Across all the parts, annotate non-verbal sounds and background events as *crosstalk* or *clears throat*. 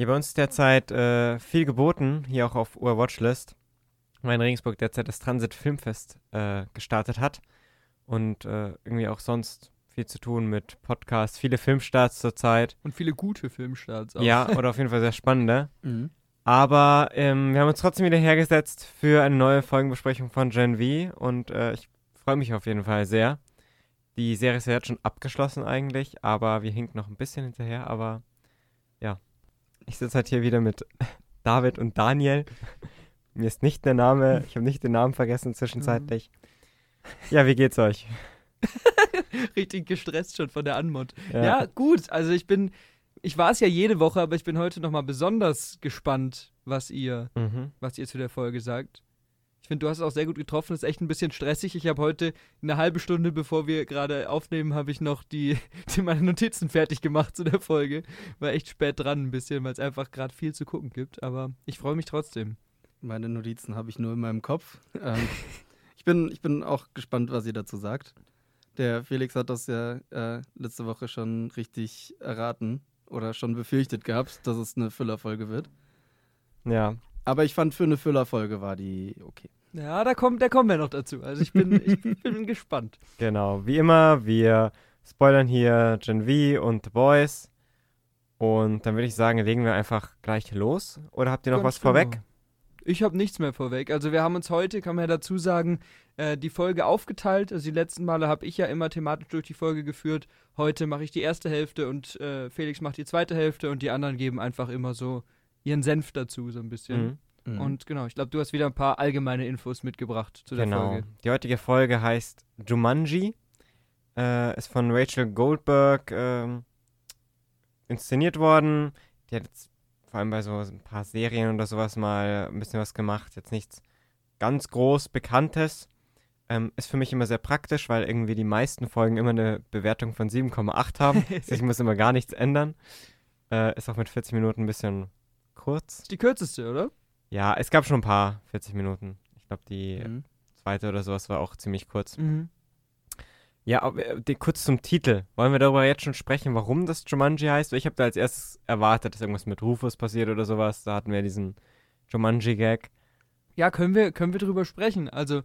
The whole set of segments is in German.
Ja, bei uns ist derzeit äh, viel geboten, hier auch auf Uhr Watchlist, weil in Regensburg derzeit das Transit Filmfest äh, gestartet hat und äh, irgendwie auch sonst viel zu tun mit Podcasts, viele Filmstarts zurzeit. Und viele gute Filmstarts auch. Ja, *laughs* oder auf jeden Fall sehr spannende. Mhm. Aber ähm, wir haben uns trotzdem wieder hergesetzt für eine neue Folgenbesprechung von Gen V und äh, ich freue mich auf jeden Fall sehr. Die Serie ist ja jetzt schon abgeschlossen eigentlich, aber wir hinken noch ein bisschen hinterher, aber ja. Ich sitze halt hier wieder mit *laughs* David und Daniel. Mir ist nicht der Name, ich habe nicht den Namen vergessen zwischenzeitlich. Ja, wie geht's euch? *laughs* Richtig gestresst schon von der Anmod. Ja. Ja. gut. Also ich bin, ich war es ja jede Woche, aber ich bin heute nochmal besonders gespannt, was ihr, Mhm. was ihr zu der Folge sagt. Ich finde, du hast es auch sehr gut getroffen. ist echt ein bisschen stressig. Ich habe heute eine halbe Stunde, bevor wir gerade aufnehmen, habe ich noch die, *laughs* die meine Notizen fertig gemacht zu der Folge. War echt spät dran ein bisschen, weil es einfach gerade viel zu gucken gibt. Aber ich freue mich trotzdem. Meine Notizen habe ich nur in meinem Kopf. Ähm, *laughs* ich, bin, ich bin auch gespannt, was ihr dazu sagt. Der Felix hat das ja äh, letzte Woche schon richtig erraten oder schon befürchtet gehabt, dass es eine Füllerfolge wird. Ja. Aber ich fand, für eine Füllerfolge war die okay. Ja, da, kommt, da kommen wir noch dazu. Also ich bin, *laughs* ich bin gespannt. Genau, wie immer, wir spoilern hier Gen V und The Boys. Und dann würde ich sagen, legen wir einfach gleich los. Oder habt ihr noch Ganz was vorweg? genau. Ich habe nichts mehr vorweg. Also wir haben uns heute, kann man ja dazu sagen, äh, die Folge aufgeteilt. Also die letzten Male habe ich ja immer thematisch durch die Folge geführt. Heute mache ich die erste Hälfte und äh, Felix macht die zweite Hälfte und die anderen geben einfach immer so ihren Senf dazu, so ein bisschen. Mhm. Mhm. Und genau, ich glaube, du hast wieder ein paar allgemeine Infos mitgebracht zu der Genau. Folge. Die heutige Folge heißt Jumanji. Äh, ist von Rachel Goldberg ähm, inszeniert worden. Die hat jetzt vor allem bei so ein paar Serien oder sowas mal ein bisschen was gemacht. Jetzt nichts ganz groß Bekanntes. Ähm, ist für mich immer sehr praktisch, weil irgendwie die meisten Folgen immer eine Bewertung von 7,8 haben. *laughs* Also ich muss immer gar nichts ändern. Äh, ist auch mit 40 Minuten ein bisschen kurz. Ist die kürzeste, oder? Ja, es gab schon ein paar 40 Minuten. Ich glaube, die Mhm. zweite oder sowas war auch ziemlich kurz. Mhm. Ja, aber, äh, die, kurz zum Titel. Wollen wir darüber jetzt schon sprechen, warum das Jumanji heißt? Weil Ich habe da als erstes erwartet, dass irgendwas mit Rufus passiert oder sowas. Da hatten wir diesen Jumanji-Gag. Ja, können wir, können wir drüber sprechen. Also,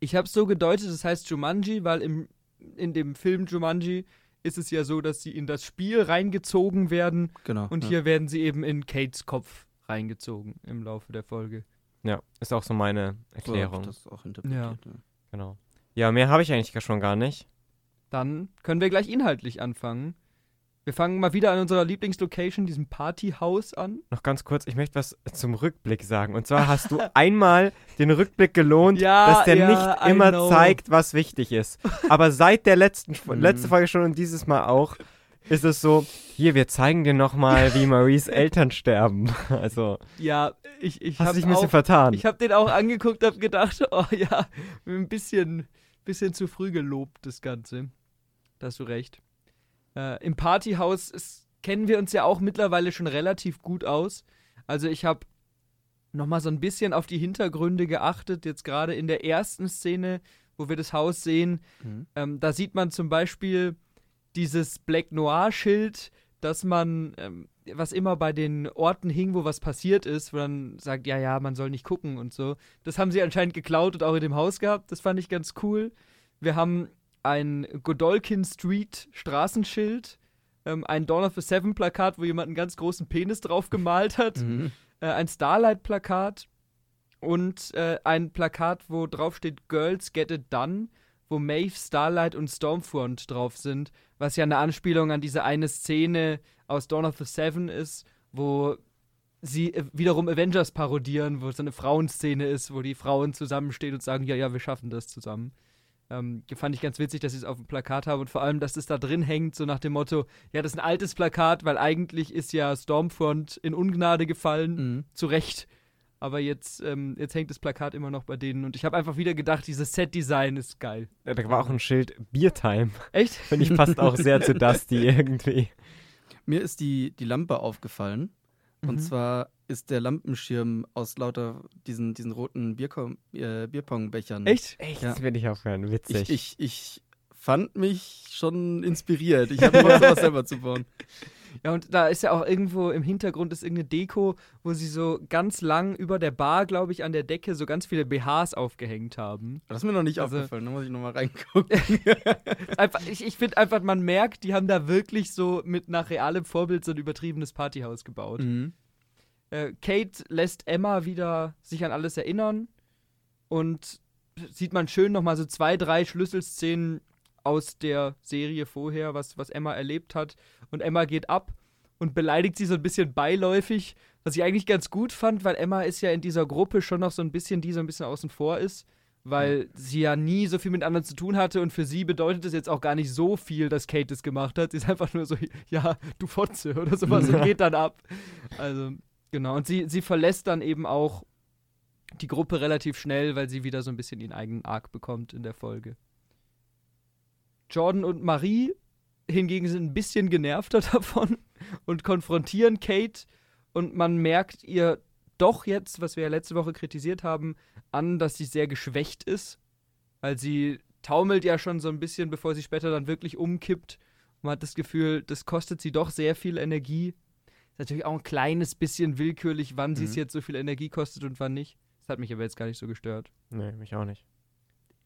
ich habe es so gedeutet, es heißt Jumanji, weil im, in dem Film Jumanji ist es ja so, dass sie in das Spiel reingezogen werden Genau. und ja. hier werden sie eben in Kates Kopf reingezogen im Laufe der Folge. Ja, ist auch so meine So Erklärung. das auch interpretiert. Ja. Genau. Ja, mehr habe ich eigentlich gar schon gar nicht. Dann können wir gleich inhaltlich anfangen. Wir fangen mal wieder an unserer Lieblingslocation, diesem Partyhaus an. Noch ganz kurz, ich möchte was zum Rückblick sagen. Und zwar hast du *laughs* einmal den Rückblick gelohnt, Ja, dass der ja, nicht I immer know. zeigt, was wichtig ist. Aber seit der letzten *laughs* Mhm. letzte Folge schon und dieses Mal auch, ist es so, hier, wir zeigen dir nochmal, wie Maries Eltern sterben. *laughs* Also, Ja, ich, ich hast habe dich ein bisschen auch, vertan. ich hab den auch angeguckt, habe gedacht, *laughs* oh ja, ein bisschen, bisschen zu früh gelobt, das Ganze. Da hast du recht. Äh, Im Partyhaus ist, kennen wir uns ja auch mittlerweile schon relativ gut aus. Also ich habe nochmal so ein bisschen auf die Hintergründe geachtet, jetzt gerade in der ersten Szene, wo wir das Haus sehen. Mhm. Ähm, da sieht man zum Beispiel dieses Black Noir-Schild, dass man, ähm, was immer bei den Orten hing, wo was passiert ist, wo dann sagt, ja, ja, man soll nicht gucken und so. Das haben sie anscheinend geklaut und auch in dem Haus gehabt. Das fand ich ganz cool. Wir haben ein Godolkin Street Straßenschild, ähm, ein Dawn of the Seven Plakat, wo jemand einen ganz großen Penis drauf gemalt hat *laughs* Mhm. äh, ein Starlight-Plakat und äh, ein Plakat, wo drauf steht Girls Get It Done, wo Maeve, Starlight und Stormfront drauf sind, was ja eine Anspielung an diese eine Szene aus Dawn of the Seven ist, wo sie äh, wiederum Avengers parodieren, wo es so eine Frauenszene ist, wo die Frauen zusammenstehen und sagen, ja, ja, wir schaffen das zusammen. Ähm, fand ich ganz witzig, dass sie es auf dem Plakat haben und vor allem, dass es da drin hängt, so nach dem Motto, ja, das ist ein altes Plakat, weil eigentlich ist ja Stormfront in Ungnade gefallen, Mhm. zu Recht. Aber jetzt, ähm, jetzt hängt das Plakat immer noch bei denen und ich habe einfach wieder gedacht, dieses Set-Design ist geil. Ja, Da war auch ein Schild Biertime. Echt? *laughs* Finde ich passt auch sehr zu *laughs* Dusty irgendwie. Mir ist die, die Lampe aufgefallen. Und Mhm. zwar ist der Lampenschirm aus lauter diesen, diesen roten Bierkom äh, Bierpongbechern. Echt? Echt, Ja. das finde ich aufhören. Witzig. Ich, ich, ich fand mich schon inspiriert. Ich habe Bock, sowas selber zu bauen. *laughs* Ja, und da ist ja auch irgendwo im Hintergrund ist irgendeine Deko, wo sie so ganz lang über der Bar, glaube ich, an der Decke so ganz viele BHs aufgehängt haben. Das ist mir noch nicht Also- aufgefallen, da muss ich nochmal reingucken. *laughs* Einfach, ich ich finde einfach, man merkt, die haben da wirklich so mit nach realem Vorbild so ein übertriebenes Partyhaus gebaut. mhm. Äh, Kate lässt Emma wieder sich an alles erinnern und sieht man schön nochmal so zwei, drei Schlüsselszenen aus der Serie vorher, was, was Emma erlebt hat. Und Emma geht ab und beleidigt sie so ein bisschen beiläufig, was ich eigentlich ganz gut fand, weil Emma ist ja in dieser Gruppe schon noch so ein bisschen, die so ein bisschen außen vor ist, weil sie ja nie so viel mit anderen zu tun hatte und für sie bedeutet es jetzt auch gar nicht so viel, dass Kate es gemacht hat. Sie ist einfach nur so, ja, du Fotze oder sowas und *laughs* geht dann ab. Also, genau. Und sie, sie verlässt dann eben auch die Gruppe relativ schnell, weil sie wieder so ein bisschen ihren eigenen Arc bekommt in der Folge. Jordan und Marie hingegen sind ein bisschen genervter *laughs* davon und konfrontieren Kate und man merkt ihr doch jetzt, was wir ja letzte Woche kritisiert haben, an, dass sie sehr geschwächt ist, weil sie taumelt ja schon so ein bisschen, bevor sie später dann wirklich umkippt. Man hat das Gefühl, das kostet sie doch sehr viel Energie. Ist natürlich auch ein kleines bisschen willkürlich, wann sie es Mhm. jetzt so viel Energie kostet und wann nicht. Das hat mich aber jetzt gar nicht so gestört. Nee, mich auch nicht.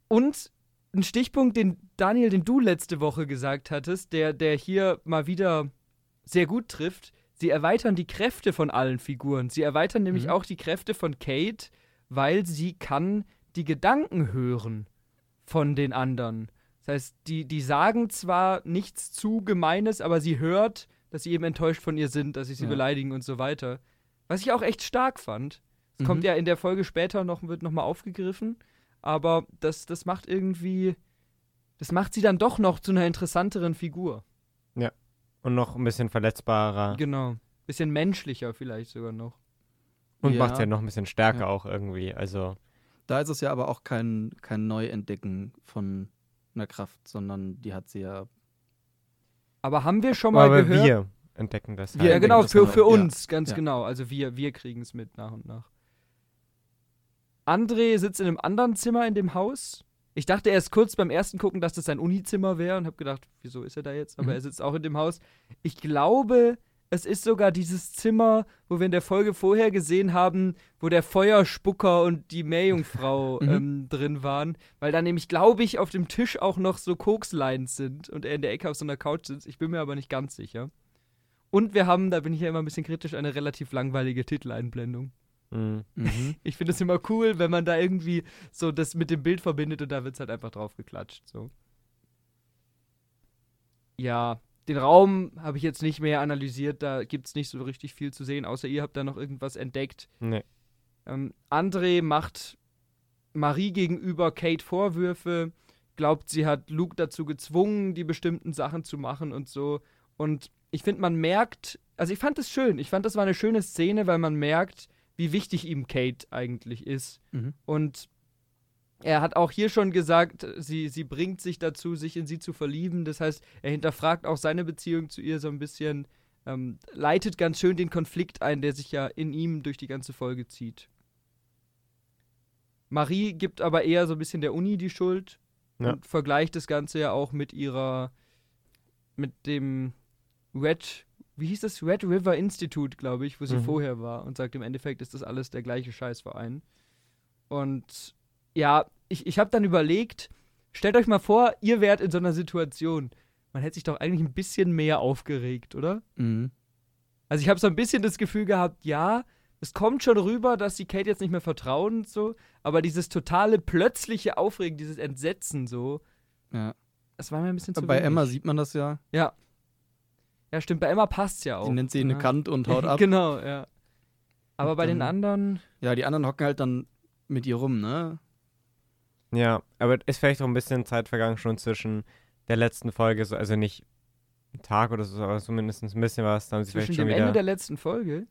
Und ein Stichpunkt, den Daniel, den du letzte Woche gesagt hattest, der, der hier mal wieder sehr gut trifft. Sie erweitern die Kräfte von allen Figuren. Sie erweitern nämlich Mhm. auch die Kräfte von Kate, weil sie kann die Gedanken hören von den anderen. Das heißt, die, die sagen zwar nichts zu Gemeines, aber sie hört, dass sie eben enttäuscht von ihr sind, dass sie sie Ja. beleidigen und so weiter. Was ich auch echt stark fand. Es Mhm. kommt ja in der Folge später noch, wird nochmal aufgegriffen. Aber das, das macht irgendwie. Das macht sie dann doch noch zu einer interessanteren Figur. Und noch ein bisschen verletzbarer. Genau. Bisschen menschlicher vielleicht sogar noch. Und Ja. macht ja noch ein bisschen stärker Ja. auch irgendwie. Also, Da ist es ja aber auch kein, kein Neuentdecken von einer Kraft, sondern die hat sie ja. Aber haben wir schon mal aber gehört. wir entdecken das Wir ja, halt. genau, das für, für Ja. uns, ganz Ja. genau. Also wir, wir kriegen es mit nach und nach. André sitzt in einem anderen Zimmer in dem Haus. Ich dachte erst kurz beim ersten Gucken, dass das sein Unizimmer wäre und habe gedacht, wieso ist er da jetzt? Aber Mhm. er sitzt auch in dem Haus. Ich glaube, es ist sogar dieses Zimmer, wo wir in der Folge vorher gesehen haben, wo der Feuerspucker und die Meerjungfrau *laughs* Mhm. ähm, drin waren. Weil da nämlich, glaube ich, auf dem Tisch auch noch so Kokslines sind und er in der Ecke auf so einer Couch sitzt. Ich bin mir aber nicht ganz sicher. Und wir haben, da bin ich ja immer ein bisschen kritisch, eine relativ langweilige Titeleinblendung. Mhm. Mhm. Ich finde es immer cool, wenn man da irgendwie so das mit dem Bild verbindet und da wird es halt einfach drauf geklatscht. So. Ja, den Raum habe ich jetzt nicht mehr analysiert, da gibt es nicht so richtig viel zu sehen, außer ihr habt da noch irgendwas entdeckt. Nee. Ähm, André macht Marie gegenüber Kate Vorwürfe, glaubt, sie hat Luke dazu gezwungen, die bestimmten Sachen zu machen und so. Und ich finde, man merkt, also ich fand es schön, ich fand, das war eine schöne Szene, weil man merkt, wie wichtig ihm Kate eigentlich ist. Mhm. Und er hat auch hier schon gesagt, sie, sie bringt sich dazu, sich in sie zu verlieben. Das heißt, er hinterfragt auch seine Beziehung zu ihr so ein bisschen, ähm, leitet ganz schön den Konflikt ein, der sich ja in ihm durch die ganze Folge zieht. Marie gibt aber eher so ein bisschen der Uni die Schuld Ja. und vergleicht das Ganze ja auch mit ihrer, mit dem Red, wie hieß das? Red River Institute, glaube ich, wo sie Mhm. vorher war und sagt, im Endeffekt ist das alles der gleiche Scheißverein. Und ja, ich, ich habe dann überlegt, stellt euch mal vor, ihr wärt in so einer Situation. Man hätte sich doch eigentlich ein bisschen mehr aufgeregt, oder? Mhm. Also ich habe so ein bisschen das Gefühl gehabt, ja, es kommt schon rüber, dass die Kate jetzt nicht mehr vertrauen und so, aber dieses totale plötzliche Aufregen, dieses Entsetzen so, Ja. das war mir ein bisschen zu Bei wenig. Emma sieht man das ja. Ja. Ja, stimmt, bei Emma passt's ja auch. Die nennt sie eine ja. Kant und haut *laughs* ab. genau, ja. Aber Und bei den dann- anderen, Ja, die anderen hocken halt dann mit ihr rum, ne? Ja, aber ist vielleicht auch ein bisschen Zeit vergangen schon zwischen der letzten Folge, so, also nicht ein Tag oder so, aber zumindest ein bisschen was. Da haben sie zwischen vielleicht schon dem wieder. Ende der letzten Folge,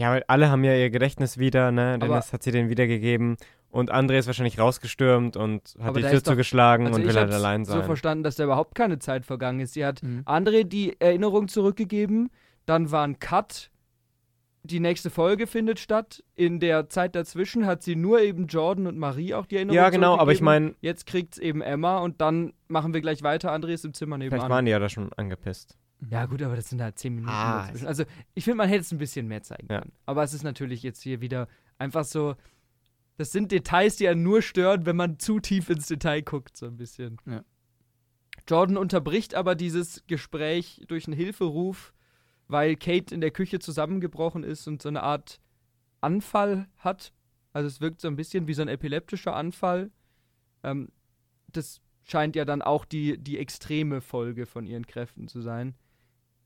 ja, weil alle haben ja ihr Gedächtnis wieder, ne? Aber- Dennis hat sie denen wiedergegeben. Und André ist wahrscheinlich rausgestürmt und hat Aber die Tür doch- zugeschlagen also und ich will halt allein so sein. verstanden, dass da überhaupt keine Zeit vergangen ist. Sie hat Mhm. André die Erinnerung zurückgegeben, dann war ein Cut, die nächste Folge findet statt. In der Zeit dazwischen hat sie nur eben Jordan und Marie auch die Erinnerung ja, genau, aber ich meine, Jetzt kriegt's eben Emma und dann machen wir gleich weiter. André ist im Zimmer vielleicht nebenan. waren die ja da schon angepisst. Ja, gut, aber das sind halt zehn Minuten Ah, dazwischen. Also, ich finde, man hätte es ein bisschen mehr zeigen Ja. können. Aber es ist natürlich jetzt hier wieder einfach so. Das sind Details, die einen nur stören, wenn man zu tief ins Detail guckt, so ein bisschen. Ja. Jordan unterbricht aber dieses Gespräch durch einen Hilferuf, weil Kate in der Küche zusammengebrochen ist und so eine Art Anfall hat. Also es wirkt so ein bisschen wie so ein epileptischer Anfall. Ähm, das scheint ja dann auch die, die extreme Folge von ihren Kräften zu sein.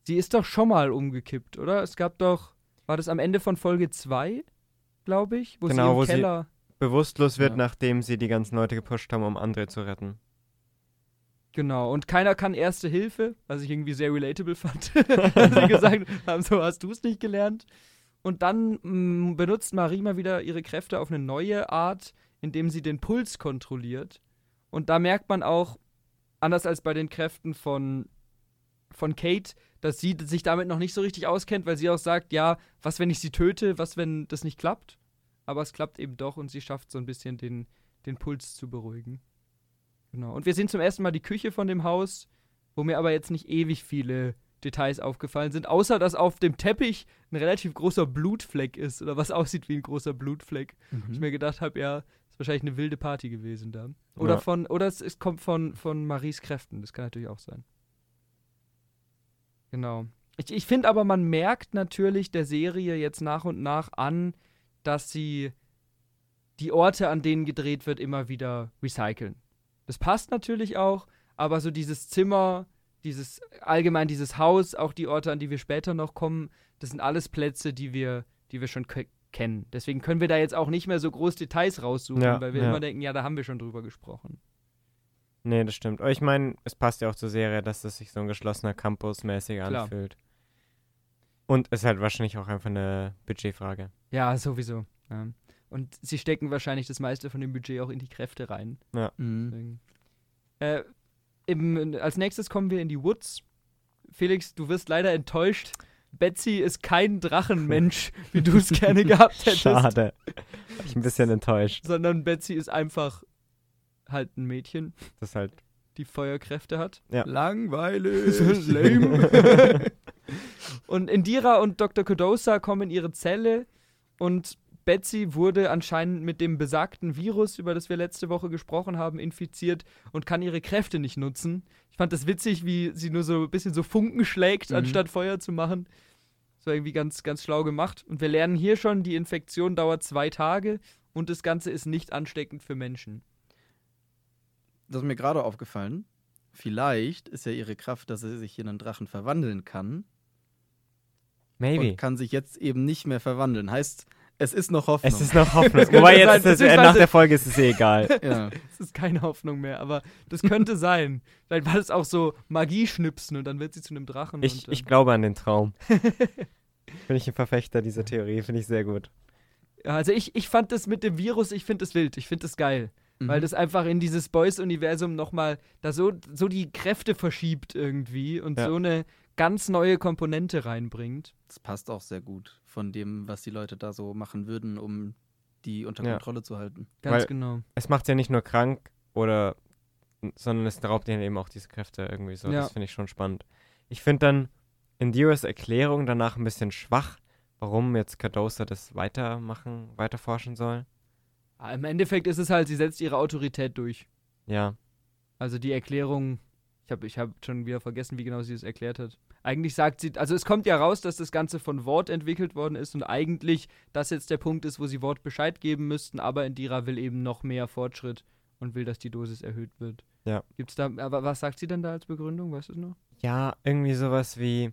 Sie ist doch schon mal umgekippt, oder? Es gab doch, war das am Ende von Folge 2, glaube ich, wo Genau, sie im wo sie- Keller. Bewusstlos wird, Ja. nachdem sie die ganzen Leute gepusht haben, um André zu retten. Genau, und keiner kann Erste Hilfe, was ich irgendwie sehr relatable fand. *laughs* Sie *laughs* gesagt haben, so hast du es nicht gelernt. Und dann mh, benutzt Marie mal wieder ihre Kräfte auf eine neue Art, indem sie den Puls kontrolliert. Und da merkt man auch, anders als bei den Kräften von, von Kate, dass sie sich damit noch nicht so richtig auskennt, weil sie auch sagt, ja, was, wenn ich sie töte, was, wenn das nicht klappt? Aber es klappt eben doch und sie schafft so ein bisschen den, den Puls zu beruhigen. Genau. Und wir sehen zum ersten Mal die Küche von dem Haus, wo mir aber jetzt nicht ewig viele Details aufgefallen sind, außer dass auf dem Teppich ein relativ großer Blutfleck ist oder was *laughs* aussieht wie ein großer Blutfleck. Ich Mhm. mir gedacht habe, ja, ist wahrscheinlich eine wilde Party gewesen da. Oder Ja. von, oder es, es kommt von, von Maries Kräften, das kann natürlich auch sein. Genau. Ich, ich finde aber, man merkt natürlich der Serie jetzt nach und nach an, dass sie die Orte, an denen gedreht wird, immer wieder recyceln. Das passt natürlich auch, aber so dieses Zimmer, dieses allgemein dieses Haus, auch die Orte, an die wir später noch kommen, das sind alles Plätze, die wir, die wir schon ke- kennen. Deswegen können wir da jetzt auch nicht mehr so groß Details raussuchen, Ja, weil wir ja. immer denken, ja, da haben wir schon drüber gesprochen. Nee, das stimmt. Aber ich meine, es passt ja auch zur Serie, dass das sich so ein geschlossener Campus mäßig Klar. anfühlt. Und es ist halt wahrscheinlich auch einfach eine Budgetfrage. Ja, sowieso. Ja. Und sie stecken wahrscheinlich das meiste von dem Budget auch in die Kräfte rein. Mhm. Deswegen. Äh, im, als nächstes kommen wir in die Woods. Felix, du wirst leider enttäuscht. Betsy ist kein Drachenmensch, *laughs* wie du es gerne gehabt hättest. Schade. Ich bin ein bisschen enttäuscht. Sondern Betsy ist einfach halt ein Mädchen, Das halt. die Feuerkräfte hat. Langweilig. *laughs* Lame. *laughs* und Indira und Dr. Kodosa kommen in ihre Zelle und Betsy wurde anscheinend mit dem besagten Virus, über das wir letzte Woche gesprochen haben, infiziert und kann ihre Kräfte nicht nutzen. Ich fand das witzig, wie sie nur so ein bisschen so Funken schlägt, Mhm. anstatt Feuer zu machen. Das war irgendwie ganz, ganz schlau gemacht. Und wir lernen hier schon, die Infektion dauert zwei Tage und das Ganze ist nicht ansteckend für Menschen. Das ist mir gerade aufgefallen. Vielleicht ist ja ihre Kraft, dass sie sich in einen Drachen verwandeln kann. Maybe. Und kann sich jetzt eben nicht mehr verwandeln. Heißt, es ist noch Hoffnung. Es ist noch Hoffnung. *laughs* Wobei jetzt ist es, äh, nach der Folge ist es eh egal. *laughs* ja. Es ist keine Hoffnung mehr, aber das könnte sein. Vielleicht war das auch so Magie-Schnipsen und dann wird sie zu einem Drachen. Ich, und, ich glaube an den Traum. *laughs* Bin ich ein Verfechter dieser Theorie, finde ich sehr gut. Also ich, ich fand das mit dem Virus, ich finde das wild, ich finde das geil. Mhm. Weil das einfach in dieses Boys-Universum nochmal da so, so die Kräfte verschiebt irgendwie und Ja. so eine ganz neue Komponente reinbringt. Das passt auch sehr gut von dem, was die Leute da so machen würden, um die unter Ja. Kontrolle zu halten. Ganz Weil- genau. Es macht ja nicht nur krank oder sondern es raubt ihnen eben auch diese Kräfte irgendwie so. Ja. Das finde ich schon spannend. Ich finde dann Indiras Erklärung danach ein bisschen schwach, warum jetzt Cardosa das weitermachen, weiterforschen soll. Aber Im Endeffekt ist es halt, sie setzt ihre Autorität durch. Ja. Also die Erklärung, ich habe ich hab schon wieder vergessen, wie genau sie es erklärt hat. Eigentlich sagt sie, also es kommt ja raus, dass das Ganze von Wort entwickelt worden ist und eigentlich das jetzt der Punkt ist, wo sie Wort Bescheid geben müssten, aber Indira will eben noch mehr Fortschritt und will, dass die Dosis erhöht wird. Ja. Gibt's da, aber was sagt sie denn da als Begründung, weißt du es noch? Ja, irgendwie sowas wie,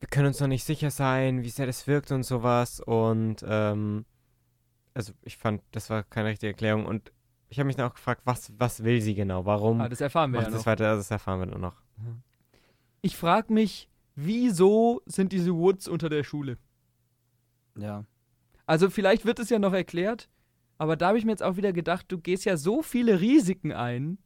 wir können uns noch nicht sicher sein, wie sehr das wirkt und sowas. Und ähm, also ich fand, das war keine richtige Erklärung. Und ich habe mich dann auch gefragt, was, was will sie genau? Warum Ah, das erfahren wir ja das noch. weiter? Also Das erfahren wir nur noch. Ich frage mich, wieso sind diese Woods unter der Schule? Ja. Also vielleicht wird es ja noch erklärt, aber da habe ich mir jetzt auch wieder gedacht, du gehst ja so viele Risiken ein,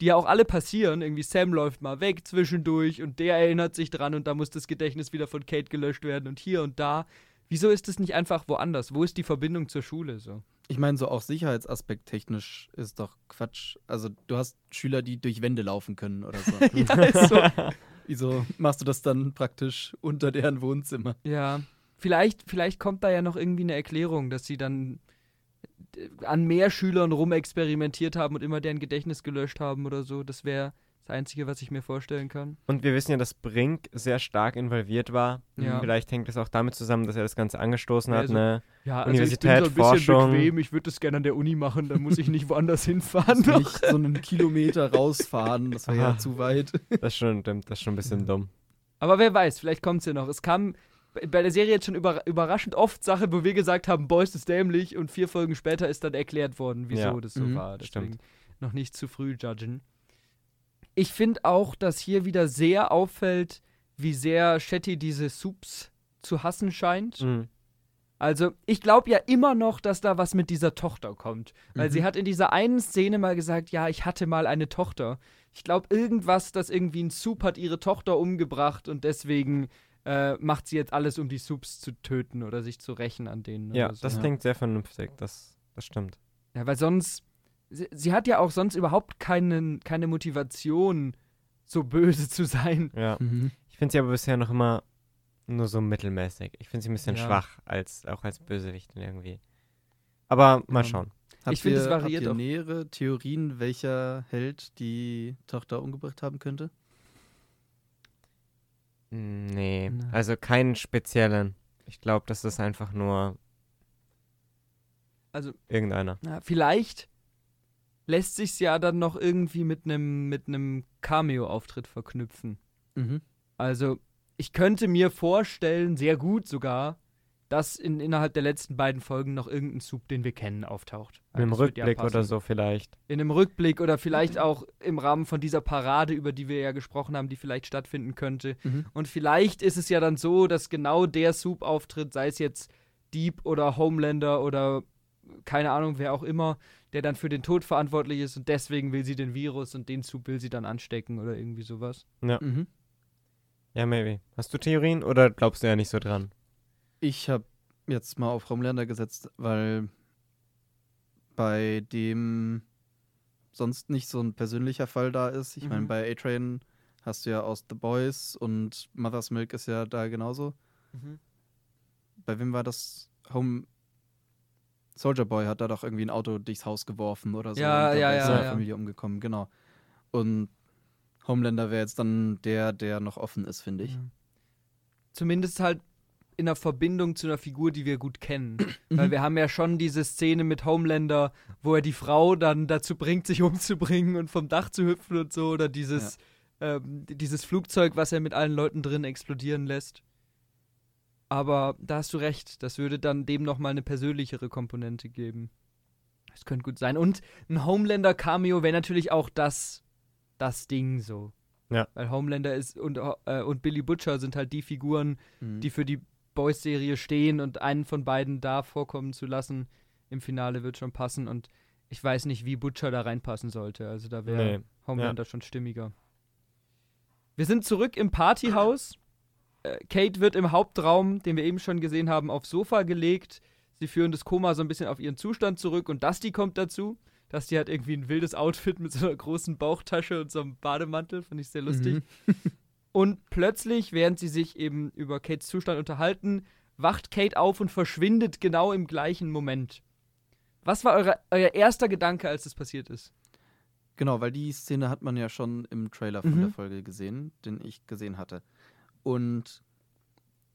die ja auch alle passieren. Irgendwie Sam läuft mal weg zwischendurch und der erinnert sich dran und da muss das Gedächtnis wieder von Kate gelöscht werden und hier und da. Wieso ist es nicht einfach woanders? Wo ist die Verbindung zur Schule so? Ich meine, so auch Sicherheitsaspekt technisch ist doch Quatsch. Also du hast Schüler, die durch Wände laufen können oder so. *laughs* ja, ist so. *laughs* Wieso machst du das dann praktisch unter deren Wohnzimmer? Ja, vielleicht, vielleicht kommt da ja noch irgendwie eine Erklärung, dass sie dann äh, an mehr Schülern rumexperimentiert haben und immer deren Gedächtnis gelöscht haben oder so. Das wäre das Einzige, was ich mir vorstellen kann. Und wir wissen ja, dass Brink sehr stark involviert war. Ja. Vielleicht hängt es auch damit zusammen, dass er das Ganze angestoßen Ja, hat. so- Ne? Ja, Universität, Forschung. Ich würde das gerne an der Uni machen, dann muss ich nicht *laughs* woanders hinfahren. Nicht so einen Kilometer rausfahren, das wäre ja Aha. zu weit. Das schon, stimmt, das ist schon ein bisschen dumm. Aber wer weiß, vielleicht kommt es ja noch. Es kam bei- bei der Serie jetzt schon über, überraschend oft Sachen, wo wir gesagt haben, Boys ist dämlich und vier Folgen später ist dann erklärt worden, wieso Ja. das so Mhm, war. Deswegen stimmt. noch nicht zu früh judgen. Ich finde auch, dass hier wieder sehr auffällt, wie sehr Shetty diese Soups zu hassen scheint. Mhm. Also, ich glaube ja immer noch, dass da was mit dieser Tochter kommt. Weil Mhm. sie hat in dieser einen Szene mal gesagt, ja, ich hatte mal eine Tochter. Ich glaube, irgendwas, dass irgendwie ein Soup hat ihre Tochter umgebracht und deswegen äh, macht sie jetzt alles, um die Soups zu töten oder sich zu rächen an denen. Ja, so. das Ja. klingt sehr vernünftig. Das, das stimmt. Ja, weil sonst. Sie, sie hat ja auch sonst überhaupt keinen, keine Motivation, so böse zu sein. Ja. Mhm. Ich finde sie aber bisher noch immer nur so mittelmäßig. Ich finde sie ein bisschen Ja. schwach, als, auch als Bösewichtin irgendwie. Aber mal Ja. schauen. Habt Ich finde, es variiert habt ihr auch. nähere Theorien, welcher Held die Tochter umgebracht haben könnte? Nee, Na. also keinen speziellen. Ich glaube, das ist einfach nur Also, irgendeiner. na, vielleicht lässt sich's ja dann noch irgendwie mit einem mit einem Cameo-Auftritt verknüpfen. Mhm. Also, ich könnte mir vorstellen, sehr gut sogar, dass in, innerhalb der letzten beiden Folgen noch irgendein Sub, den wir kennen, auftaucht. In einem Das wird ja Rückblick oder so vielleicht. In einem Rückblick oder vielleicht auch im Rahmen von dieser Parade, über die wir ja gesprochen haben, die vielleicht stattfinden könnte. Mhm. Und vielleicht ist es ja dann so, dass genau der Soup auftritt, sei es jetzt Dieb oder Homelander oder keine Ahnung, wer auch immer, der dann für den Tod verantwortlich ist und deswegen will sie den Virus und den Soup will sie dann anstecken oder irgendwie sowas. Mhm. Ja, maybe. Hast du Theorien oder glaubst du ja nicht so dran? Ich habe jetzt mal auf Homelander gesetzt, weil bei dem sonst nicht so ein persönlicher Fall da ist. Ich meine, Mhm. bei A-Train hast du ja aus The Boys und Mother's Milk ist ja da genauso. Bei wem war das? Home Soldier Boy hat da doch irgendwie ein Auto durchs Haus geworfen oder so. Ja, und dabei ja, ist ja, seine ja. Familie umgekommen, genau. Und Homelander wäre jetzt dann der, der noch offen ist, finde ich. Ja. Zumindest halt in der Verbindung zu einer Figur, die wir gut kennen. *clears throat* Mhm. Weil wir haben ja schon diese Szene mit Homelander, wo er die Frau dann dazu bringt, sich *laughs* umzubringen und vom Dach zu hüpfen und so. Oder dieses, ähm, dieses Flugzeug, was er mit allen Leuten drin explodieren lässt. Aber da hast du recht, das würde dann dem nochmal eine persönlichere Komponente geben. Das könnte gut sein. Und ein Homelander-Cameo wäre natürlich auch das, das Ding so. Ja. Weil Homelander ist und, äh, und Billy Butcher sind halt die Figuren, Mhm. die für die Boys-Serie stehen und einen von beiden da vorkommen zu lassen im Finale wird schon passen und ich weiß nicht, wie Butcher da reinpassen sollte. Also da wäre Nee. Homelander schon stimmiger. Wir sind zurück im Partyhaus. Äh, Kate wird im Hauptraum, den wir eben schon gesehen haben, aufs Sofa gelegt. Sie führen das Koma so ein bisschen auf ihren Zustand zurück und Dusty kommt dazu. Dusty hat irgendwie ein wildes Outfit mit so einer großen Bauchtasche und so einem Bademantel, fand ich sehr lustig. Mhm. *laughs* Und plötzlich, während sie sich eben über Kates Zustand unterhalten, wacht Kate auf und verschwindet genau im gleichen Moment. Was war eure, euer erster Gedanke, als das passiert ist? Genau, weil die Szene hat man ja schon im Trailer von der Mhm. Folge gesehen, den ich gesehen hatte. Und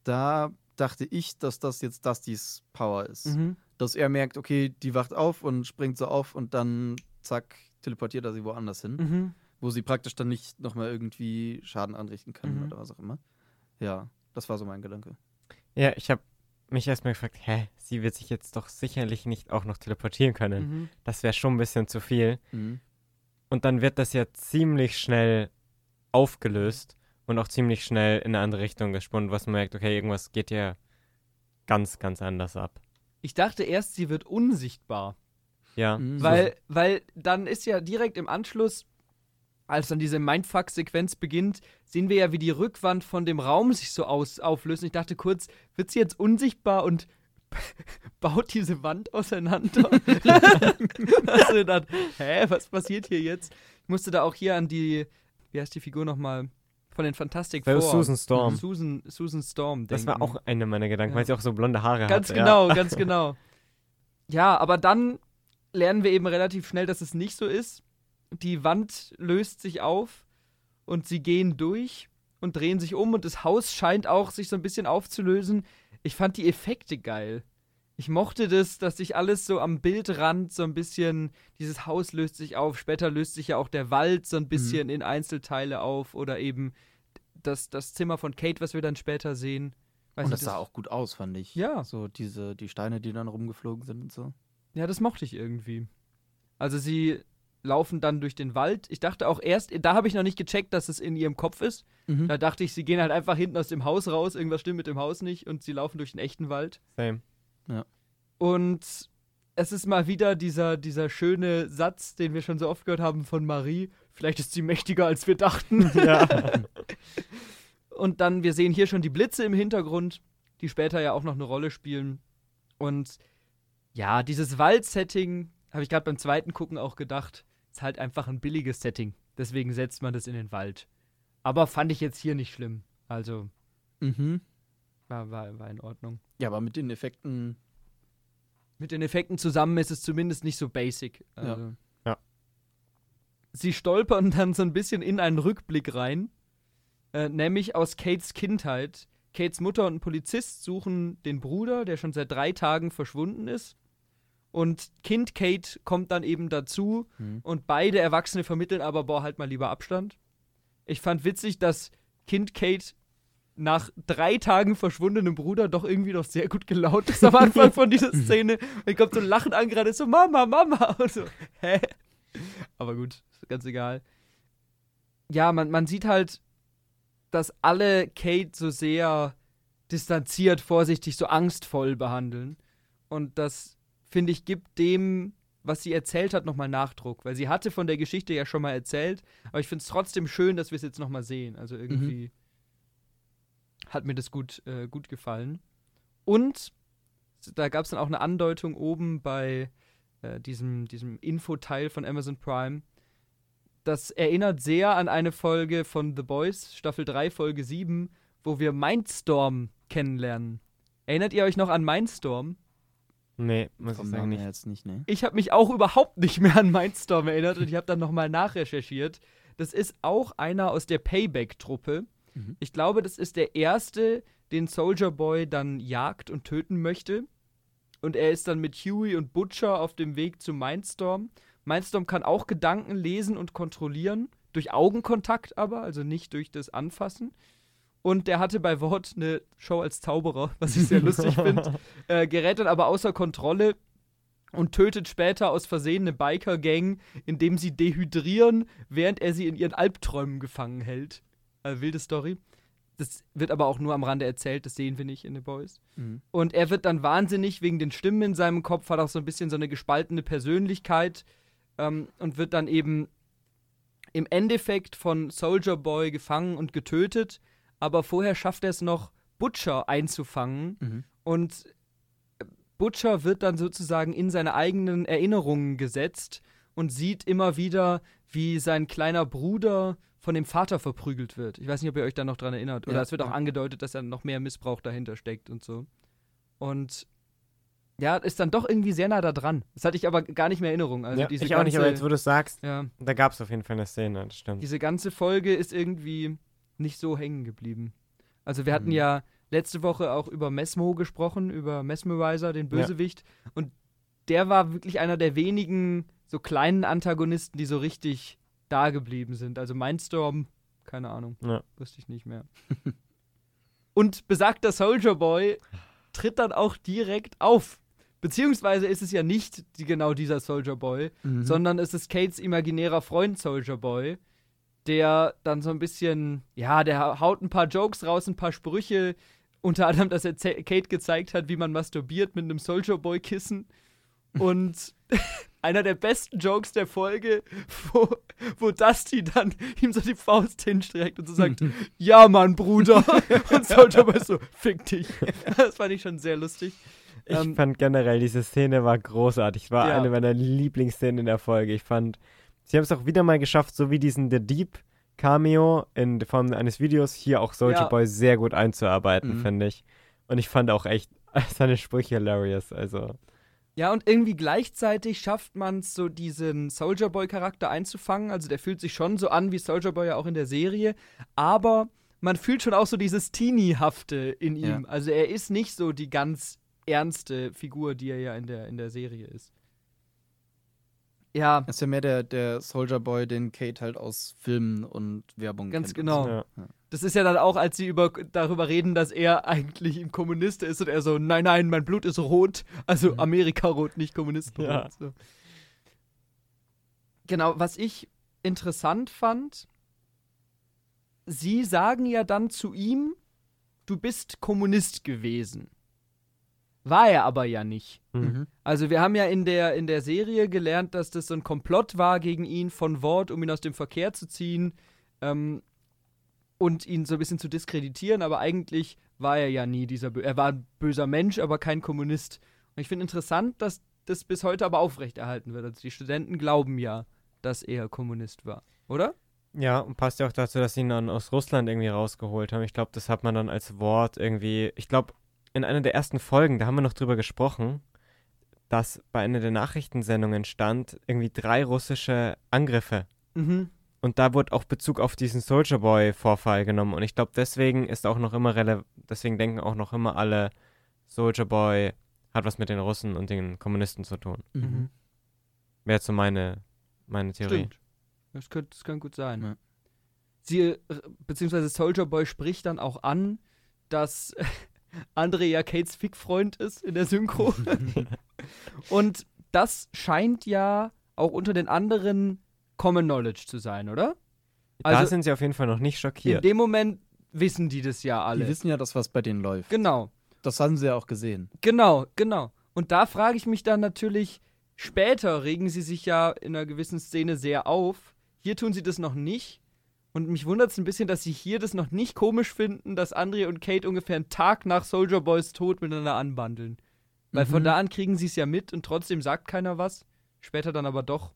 da dachte ich, dass das jetzt Dustys Power ist. Mhm. Dass er merkt, okay, die wacht auf und springt so auf und dann zack, teleportiert er sie woanders hin, Mhm. wo sie praktisch dann nicht nochmal irgendwie Schaden anrichten kann Mhm. oder was auch immer. Ja, das war so mein Gedanke. Ja, ich habe mich erstmal gefragt, hä, sie wird sich jetzt doch sicherlich nicht auch noch teleportieren können. Mhm. Das wäre schon ein bisschen zu viel. Mhm. Und dann wird das ja ziemlich schnell aufgelöst und auch ziemlich schnell in eine andere Richtung gesponnen, was man merkt, okay, irgendwas geht ja ganz, ganz anders ab. Ich dachte erst, sie wird unsichtbar. Ja. Mhm. Weil, weil dann ist ja direkt im Anschluss, als dann diese Mindfuck-Sequenz beginnt, sehen wir ja, wie die Rückwand von dem Raum sich so aus auflöst. Und ich dachte kurz, wird sie jetzt unsichtbar und *laughs* baut diese Wand auseinander? *laughs* also gedacht, hä, was passiert hier jetzt? Ich musste da auch hier an die, wie heißt die Figur nochmal? Von den Fantastic Four. Susan Storm. Susan, Susan Storm, Das war denken. auch einer meiner Gedanken, Ja. weil sie auch so blonde Haare Ganz hat. genau, *laughs* ganz genau. Ja, aber dann lernen wir eben relativ schnell, dass es nicht so ist. Die Wand löst sich auf und sie gehen durch und drehen sich um und das Haus scheint auch sich so ein bisschen aufzulösen. Ich fand die Effekte geil. Ich mochte das, dass sich alles so am Bildrand so ein bisschen, dieses Haus löst sich auf, später löst sich ja auch der Wald so ein bisschen in Einzelteile auf oder eben das, das Zimmer von Kate, was wir dann später sehen. Weiß Und nicht, das sah auch gut aus, fand ich. Ja. So diese, die Steine, die dann rumgeflogen sind und so. Ja, das mochte ich irgendwie. Also sie laufen dann durch den Wald. Ich dachte auch erst, da habe ich noch nicht gecheckt, dass es in ihrem Kopf ist. Mhm. Da dachte ich, sie gehen halt einfach hinten aus dem Haus raus, irgendwas stimmt mit dem Haus nicht und sie laufen durch den echten Wald. Same. Und es ist mal wieder dieser, dieser schöne Satz, den wir schon so oft gehört haben von Marie. Vielleicht ist sie mächtiger, als wir dachten. *laughs* Ja. Und dann, wir sehen hier schon die Blitze im Hintergrund, die später ja auch noch eine Rolle spielen. Und ja, dieses Waldsetting, habe ich gerade beim zweiten Gucken auch gedacht, ist halt einfach ein billiges Setting. Deswegen setzt man das in den Wald. Aber fand ich jetzt hier nicht schlimm. Also Mhm. War, war, war in Ordnung. Ja, aber mit den Effekten. Mit den Effekten zusammen ist es zumindest nicht so basic. Also. Ja. Sie stolpern dann so ein bisschen in einen Rückblick rein, äh, nämlich aus Kates Kindheit. Kates Mutter und ein Polizist suchen den Bruder, der schon seit drei Tagen verschwunden ist. Und Kind Kate kommt dann eben dazu Mhm. und beide Erwachsene vermitteln aber, boah, halt mal lieber Abstand. Ich fand witzig, dass Kind Kate nach drei Tagen verschwundenem Bruder doch irgendwie noch sehr gut gelaunt ist am Anfang von dieser *laughs* Szene. Und kommt so lachend an, gerade so, Mama, Mama. Und so, hä? Aber gut, ist ganz egal. Ja, man, man sieht halt, dass alle Kate so sehr distanziert, vorsichtig, so angstvoll behandeln. Und das, finde ich, gibt dem, was sie erzählt hat, nochmal Nachdruck. Weil sie hatte von der Geschichte ja schon mal erzählt. Aber ich finde es trotzdem schön, dass wir es jetzt nochmal sehen. Also irgendwie hat mir das gut, äh, gut gefallen. Und da gab es dann auch eine Andeutung oben bei äh, diesem, diesem Infoteil von Amazon Prime. Das erinnert sehr an eine Folge von The Boys, Staffel 3, Folge 7, wo wir Mindstorm kennenlernen. Erinnert ihr euch noch an Mindstorm? Nee, muss ich sagen nicht. nicht, ne? Ich habe mich auch überhaupt nicht mehr an Mindstorm erinnert und ich habe dann nochmal nachrecherchiert. Das ist auch einer aus der Payback-Truppe. Mhm. Ich glaube, das ist der erste, den Soldier Boy dann jagt und töten möchte. Und er ist dann mit Huey und Butcher auf dem Weg zu Mindstorm. Mindstorm kann auch Gedanken lesen und kontrollieren, durch Augenkontakt aber, also nicht durch das Anfassen. Und der hatte bei Wort eine Show als Zauberer, *laughs* was ich sehr lustig finde. *laughs* Äh, gerät dann aber außer Kontrolle und tötet später aus Versehen eine Biker-Gang, indem sie dehydrieren, während er sie in ihren Albträumen gefangen hält. Äh, wilde Story. Das wird aber auch nur am Rande erzählt, das sehen wir nicht in The Boys. Mhm. Und er wird dann wahnsinnig wegen den Stimmen in seinem Kopf, hat auch so ein bisschen so eine gespaltene Persönlichkeit ähm, und wird dann eben im Endeffekt von Soldier Boy gefangen und getötet. Aber vorher schafft er es noch, Butcher einzufangen. Mhm. Und Butcher wird dann sozusagen in seine eigenen Erinnerungen gesetzt und sieht immer wieder, wie sein kleiner Bruder von dem Vater verprügelt wird. Ich weiß nicht, ob ihr euch da noch dran erinnert. Oder Ja, es wird auch ja. angedeutet, dass da noch mehr Missbrauch dahinter steckt und so. Und ja, ist dann doch irgendwie sehr nah da dran. Das hatte ich aber gar nicht mehr in Erinnerung. Also ja, diese ich auch nicht, aber ganze- jetzt, wo du es sagst, ja, da gab es auf jeden Fall eine Szene, das stimmt. diese ganze Folge ist irgendwie nicht so hängen geblieben. Also wir hatten Mhm. ja letzte Woche auch über Mesmo gesprochen, über Mesmerizer, den Bösewicht. Und der war wirklich einer der wenigen so kleinen Antagonisten, die so richtig da geblieben sind. Also Mindstorm, keine Ahnung, Ja. wusste ich nicht mehr. *laughs* Und besagter Soldier Boy tritt dann auch direkt auf. Beziehungsweise ist es ja nicht die, genau dieser Soldier Boy, Mhm. sondern es ist Kates imaginärer Freund Soldier Boy, der dann so ein bisschen, ja, der haut ein paar Jokes raus, ein paar Sprüche, unter anderem, dass er Kate gezeigt hat, wie man masturbiert mit einem Soldier Boy Kissen. Und *laughs* einer der besten Jokes der Folge, wo, wo Dusty dann ihm so die Faust hinstreckt und so sagt, *laughs* ja Mann, Bruder. *laughs* Und Soldier Boy so, fick dich. *laughs* Das fand ich schon sehr lustig. Ich Ähm, fand generell, diese Szene war großartig. War Ja. eine meiner Lieblingsszenen in der Folge. Ich fand, sie haben es auch wieder mal geschafft, so wie diesen The Deep Cameo in Form eines Videos hier auch Soldier Ja. Boy sehr gut einzuarbeiten, Mhm. finde ich. Und ich fand auch echt seine Sprüche hilarious. Also, Ja, und irgendwie gleichzeitig schafft man es, so diesen Soldier Boy-Charakter einzufangen. Also der fühlt sich schon so an wie Soldier Boy ja auch in der Serie. Aber man fühlt schon auch so dieses Teenie-hafte in Ja. ihm. Also er ist nicht so die ganz ernste Figur, die er ja in der, in der Serie ist. Ja, Das ist ja mehr der, der Soldier Boy, den Kate halt aus Filmen und Werbung Ganz kennt. genau. ja. das ist ja dann auch, als sie über, darüber reden, dass er eigentlich ein Kommunist ist und er so, nein, nein, mein Blut ist rot. Also Mhm. Amerika-rot, nicht Kommunistenrot. Ja. So. Genau, was ich interessant fand, sie sagen ja dann zu ihm, du bist Kommunist gewesen. War er aber ja nicht. Mhm. Mhm. Also wir haben ja in der, in der Serie gelernt, dass das so ein Komplott war gegen ihn von Wort, um ihn aus dem Verkehr zu ziehen ähm, und ihn so ein bisschen zu diskreditieren, aber eigentlich war er ja nie dieser, Bö er war ein böser Mensch, aber kein Kommunist. Und ich finde interessant, dass das bis heute aber aufrechterhalten wird. Also die Studenten glauben ja, dass er Kommunist war, oder? Ja, und passt ja auch dazu, dass sie ihn dann aus Russland irgendwie rausgeholt haben. Ich glaube, das hat man dann als Wort irgendwie. Ich glaube, in einer der ersten Folgen, da haben wir noch drüber gesprochen, dass bei einer der Nachrichtensendungen stand, irgendwie drei russische Angriffe. Mhm. Und da wurde auch Bezug auf diesen Soldier Boy-Vorfall genommen. Und ich glaube, deswegen ist auch noch immer relevant, deswegen denken auch noch immer alle, Soldier Boy hat was mit den Russen und den Kommunisten zu tun. Mhm. Wäre jetzt so meine, meine Theorie. Stimmt. Das, könnte, das kann gut sein. Ja. Sie, äh, beziehungsweise Soldier Boy spricht dann auch an, dass André ja Kates Fick-Freund ist in der Synchro. *laughs* Und das scheint ja auch unter den anderen Common Knowledge zu sein, oder? da Also- sind sie auf jeden Fall noch nicht In schockiert. dem Moment wissen die das ja alle. Die wissen ja, dass was bei denen läuft. genau, Das haben sie ja auch gesehen. genau, genau. Und da frage ich mich dann natürlich, später regen sie sich ja in einer gewissen Szene sehr auf. Hier tun sie das noch nicht. Und mich wundert es ein bisschen, dass sie hier das noch nicht komisch finden, dass André und Kate ungefähr einen Tag nach Soldier Boys Tod miteinander anbandeln. Weil von Mhm. da an kriegen sie es ja mit und trotzdem sagt keiner was. Später dann aber doch.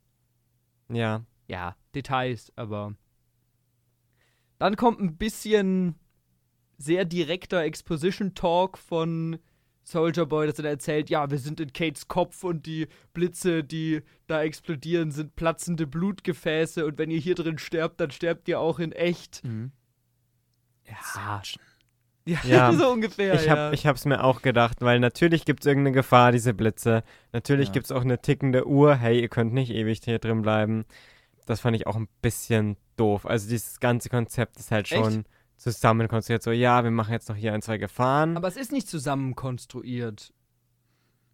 Ja. Ja, Details, aber. Dann kommt ein bisschen sehr direkter Exposition-Talk von Soldier Boy, dass er da erzählt, ja, wir sind in Kates Kopf und die Blitze, die da explodieren, sind platzende Blutgefäße und wenn ihr hier drin sterbt, dann sterbt ihr auch in echt. Mhm. Ja, ja, Ja, *laughs* so ungefähr, Ich, ja. hab, ich hab's mir auch gedacht, weil natürlich gibt's irgendeine Gefahr, diese Blitze. Natürlich Ja. gibt's auch eine tickende Uhr. Hey, ihr könnt nicht ewig hier drin bleiben. Das fand ich auch ein bisschen doof. Also dieses ganze Konzept ist halt Echt? Zusammen konstruiert. So, ja, wir machen jetzt noch hier ein, zwei Gefahren. aber es ist nicht zusammen konstruiert.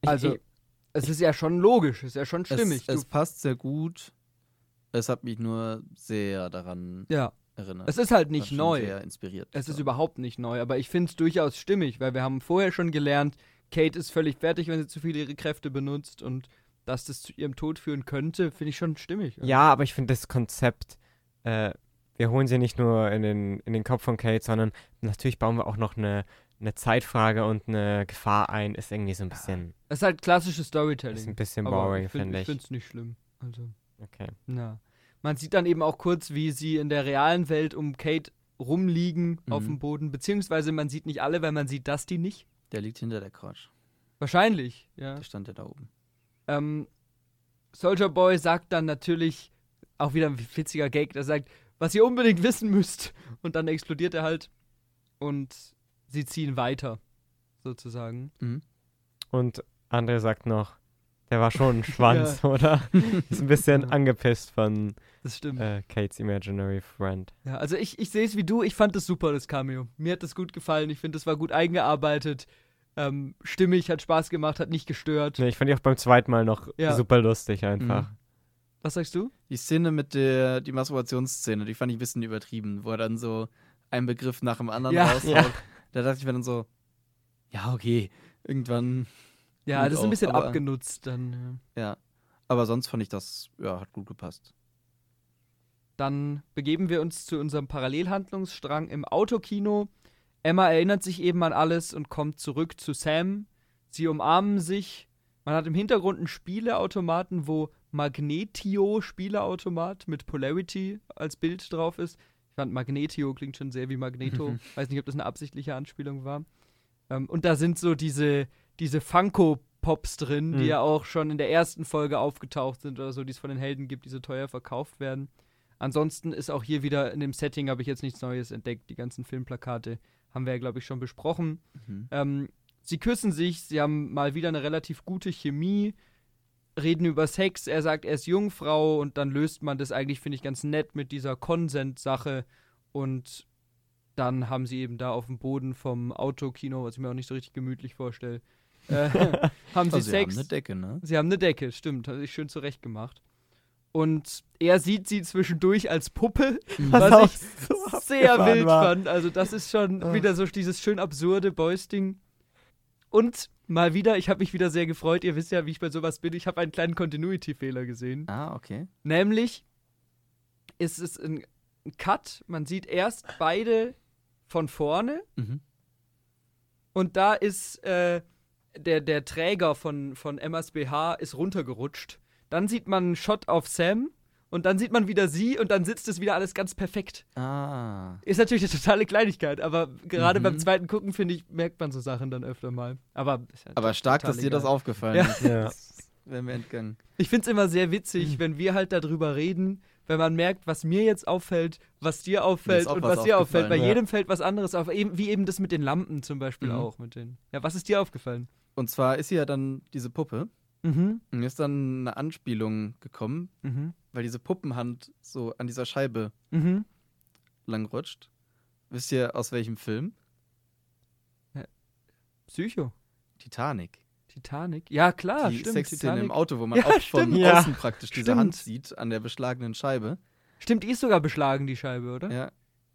Also, ich- es ist ja schon logisch, es ist ja schon stimmig. Es, es du, passt sehr gut. Es hat mich nur sehr daran ja, erinnert. es ist halt nicht neu. Sehr inspiriert. Es ist überhaupt nicht neu, aber ich finde es durchaus stimmig, weil wir haben vorher schon gelernt, Kate ist völlig fertig, wenn sie zu viele ihre Kräfte benutzt und dass das zu ihrem Tod führen könnte, finde ich schon stimmig. ja, aber ich finde das Konzept, äh, wir holen sie nicht nur in den, in den Kopf von Kate, sondern natürlich bauen wir auch noch eine, eine Zeitfrage und eine Gefahr ein. Ist irgendwie so ein bisschen, Es ist halt klassisches ist ein Storytelling. bisschen boring, ich find- finde Ich ich. finde es nicht schlimm. Also, Okay. na. Man sieht dann eben auch kurz, wie sie in der realen Welt um Kate rumliegen auf Mhm. dem Boden, beziehungsweise man sieht nicht alle, weil man sieht Dusty nicht. Der liegt hinter der Couch. Wahrscheinlich, ja. Der stand ja da oben. Ähm, Soldier Boy sagt dann natürlich, auch wieder ein witziger Gag, der sagt, was ihr unbedingt wissen müsst. Und dann explodiert er halt. Und sie ziehen weiter, sozusagen. Mhm. Und André sagt noch, der war schon ein *laughs* Schwanz, oder? *laughs* Ist ein bisschen Ja. angepisst von Das stimmt. äh, Kates Imaginary Friend. Ja, also ich, ich sehe es wie du, ich fand das super, das Cameo. Mir hat das gut gefallen, ich finde, das war gut eingearbeitet. Ähm, stimmig, hat Spaß gemacht, hat nicht gestört. Nee, ich fand die auch beim zweiten Mal noch Ja. super lustig einfach. Mhm. Was sagst du? Die Szene mit der, die Masturbationsszene, die fand ich ein bisschen übertrieben, wo er dann so einen Begriff nach dem anderen Ja. raushaut. Ja. Da dachte ich mir dann so, ja, okay, irgendwann, Ja, das ist ein auch, bisschen aber- abgenutzt dann. Ja. ja. Aber sonst fand ich das, ja, hat gut gepasst. Dann begeben wir uns zu unserem Parallelhandlungsstrang im Autokino. Emma erinnert sich eben an alles und kommt zurück zu Sam. Sie umarmen sich. Man hat im Hintergrund einen Spieleautomaten, wo Magnetio Spieleautomat mit Polarity als Bild drauf ist. Ich fand Magnetio klingt schon sehr wie Magneto. Weiß nicht, ob das eine absichtliche Anspielung war. Ähm, und da sind so diese, diese Funko-Pops drin, die Mhm. ja auch schon in der ersten Folge aufgetaucht sind oder so, die es von den Helden gibt, die so teuer verkauft werden. Ansonsten ist auch hier wieder in dem Setting, habe ich jetzt nichts Neues entdeckt. Die ganzen Filmplakate haben wir ja, glaube ich, schon besprochen. Mhm. Ähm, sie küssen sich, sie haben mal wieder eine relativ gute Chemie, reden über Sex. Er sagt, er ist Jungfrau und dann löst man das eigentlich, finde ich, ganz nett mit dieser Consent-Sache. Und dann haben sie eben da auf dem Boden vom Autokino, was ich mir auch nicht so richtig gemütlich vorstelle, äh, *laughs* haben sie Also, sie haben Sex. eine Decke, ne? Sie haben eine Decke, stimmt, hat sich schön zurecht gemacht. Und er sieht sie zwischendurch als Puppe, was auch ich so sehr wild war. fand. Also das ist schon Ah. wieder so dieses schön absurde Boys-Ding. Und mal wieder, ich habe mich wieder sehr gefreut. Ihr wisst ja, wie ich bei sowas bin. Ich habe einen kleinen Continuity-Fehler gesehen. Ah, okay. Nämlich ist es ein Cut. Man sieht erst beide von vorne Mhm. und da ist äh, der, der Träger von, von Emmas BH ist runtergerutscht. Dann sieht man einen Shot auf Sam und dann sieht man wieder sie und dann sitzt es wieder alles ganz perfekt. Ah. Ist natürlich eine totale Kleinigkeit, aber gerade Mhm. beim zweiten Gucken, finde ich, merkt man so Sachen dann öfter mal. Aber, ist ja Aber stark, dass dir das egal. aufgefallen Ja. ist. Ja. Wäre mir entgangen. Ich finde es immer sehr Mhm. witzig, wenn wir halt darüber reden, wenn man merkt, was mir jetzt auffällt, was dir auffällt und was was dir auffällt. Bei ja. jedem fällt was anderes auf, wie eben das mit den Lampen zum Beispiel Mhm. auch. Mit den, ja, was ist dir aufgefallen? Und zwar ist sie ja dann diese Puppe. Mhm. Und mir ist dann eine Anspielung gekommen, Mhm. Weil diese Puppenhand so an dieser Scheibe Mhm. langrutscht. Wisst ihr aus welchem Film? Psycho. Titanic. Titanic. Ja, klar, die stimmt. Sexszene Titanic. im Auto, wo man Ja, auch von stimmt. Ja. außen praktisch diese Stimmt. Hand sieht an der beschlagenen Scheibe. Stimmt, die ist sogar beschlagen, die Scheibe, oder? Ja.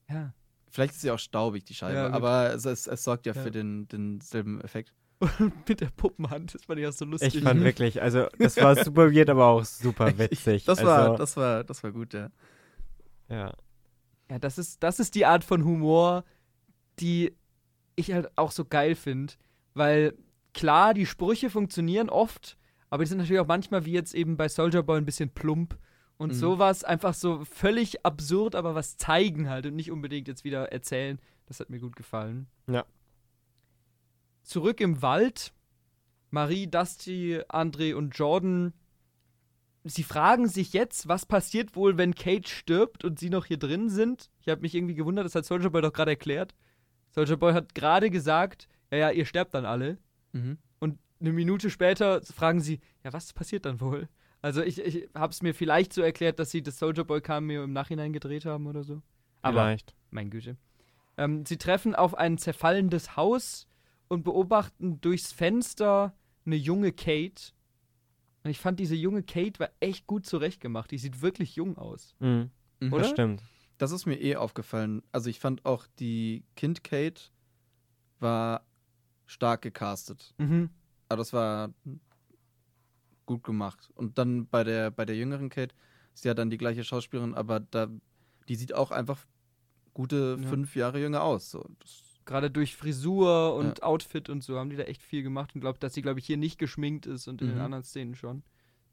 Ja. Vielleicht ist sie auch staubig, die Scheibe, Ja, aber es, es, es sorgt ja, Ja. für den, denselben Effekt. Und *laughs* mit der Puppenhand, das fand ich auch so lustig. Ich fand wirklich, also das war *laughs* super weird, aber auch super witzig. Das also, war, das war, das war gut, ja. ja. Ja, das ist, das ist die Art von Humor, die ich halt auch so geil finde. Weil klar, die Sprüche funktionieren oft, aber die sind natürlich auch manchmal wie jetzt eben bei Soldier Boy ein bisschen plump. Und Mhm. sowas einfach so völlig absurd, aber was zeigen halt und nicht unbedingt jetzt wieder erzählen. Das hat mir gut gefallen. Ja. Zurück im Wald. Marie, Dusty, André und Jordan. Sie fragen sich jetzt, was passiert wohl, wenn Kate stirbt und sie noch hier drin sind. Ich habe mich irgendwie gewundert, das hat Soldier Boy doch gerade erklärt. Soldier Boy hat gerade gesagt, ja, ja, ihr sterbt dann alle. Mhm. Und eine Minute später fragen sie, ja, was passiert dann wohl? Also ich, ich habe es mir vielleicht so erklärt, dass sie das Soldier Boy Cameo im Nachhinein gedreht haben oder so. Aber Vielleicht. mein Güte. Ähm, sie treffen auf ein zerfallendes Haus und beobachten durchs Fenster eine junge Kate. Und ich fand, diese junge Kate war echt gut zurechtgemacht. Die sieht wirklich jung aus. Mhm. Mhm. Oder? Das stimmt. Das ist mir eh aufgefallen. Also ich fand auch die Kind Kate war stark gecastet. Mhm. Aber das war gut gemacht. Und dann bei der, bei der jüngeren Kate ist ja dann die gleiche Schauspielerin, aber da, die sieht auch einfach gute Ja. fünf Jahre jünger aus. So, das, Gerade durch Frisur und Outfit und so haben die da echt viel gemacht und glaubt, dass sie, glaube ich, hier nicht geschminkt ist und in den Mhm. anderen Szenen schon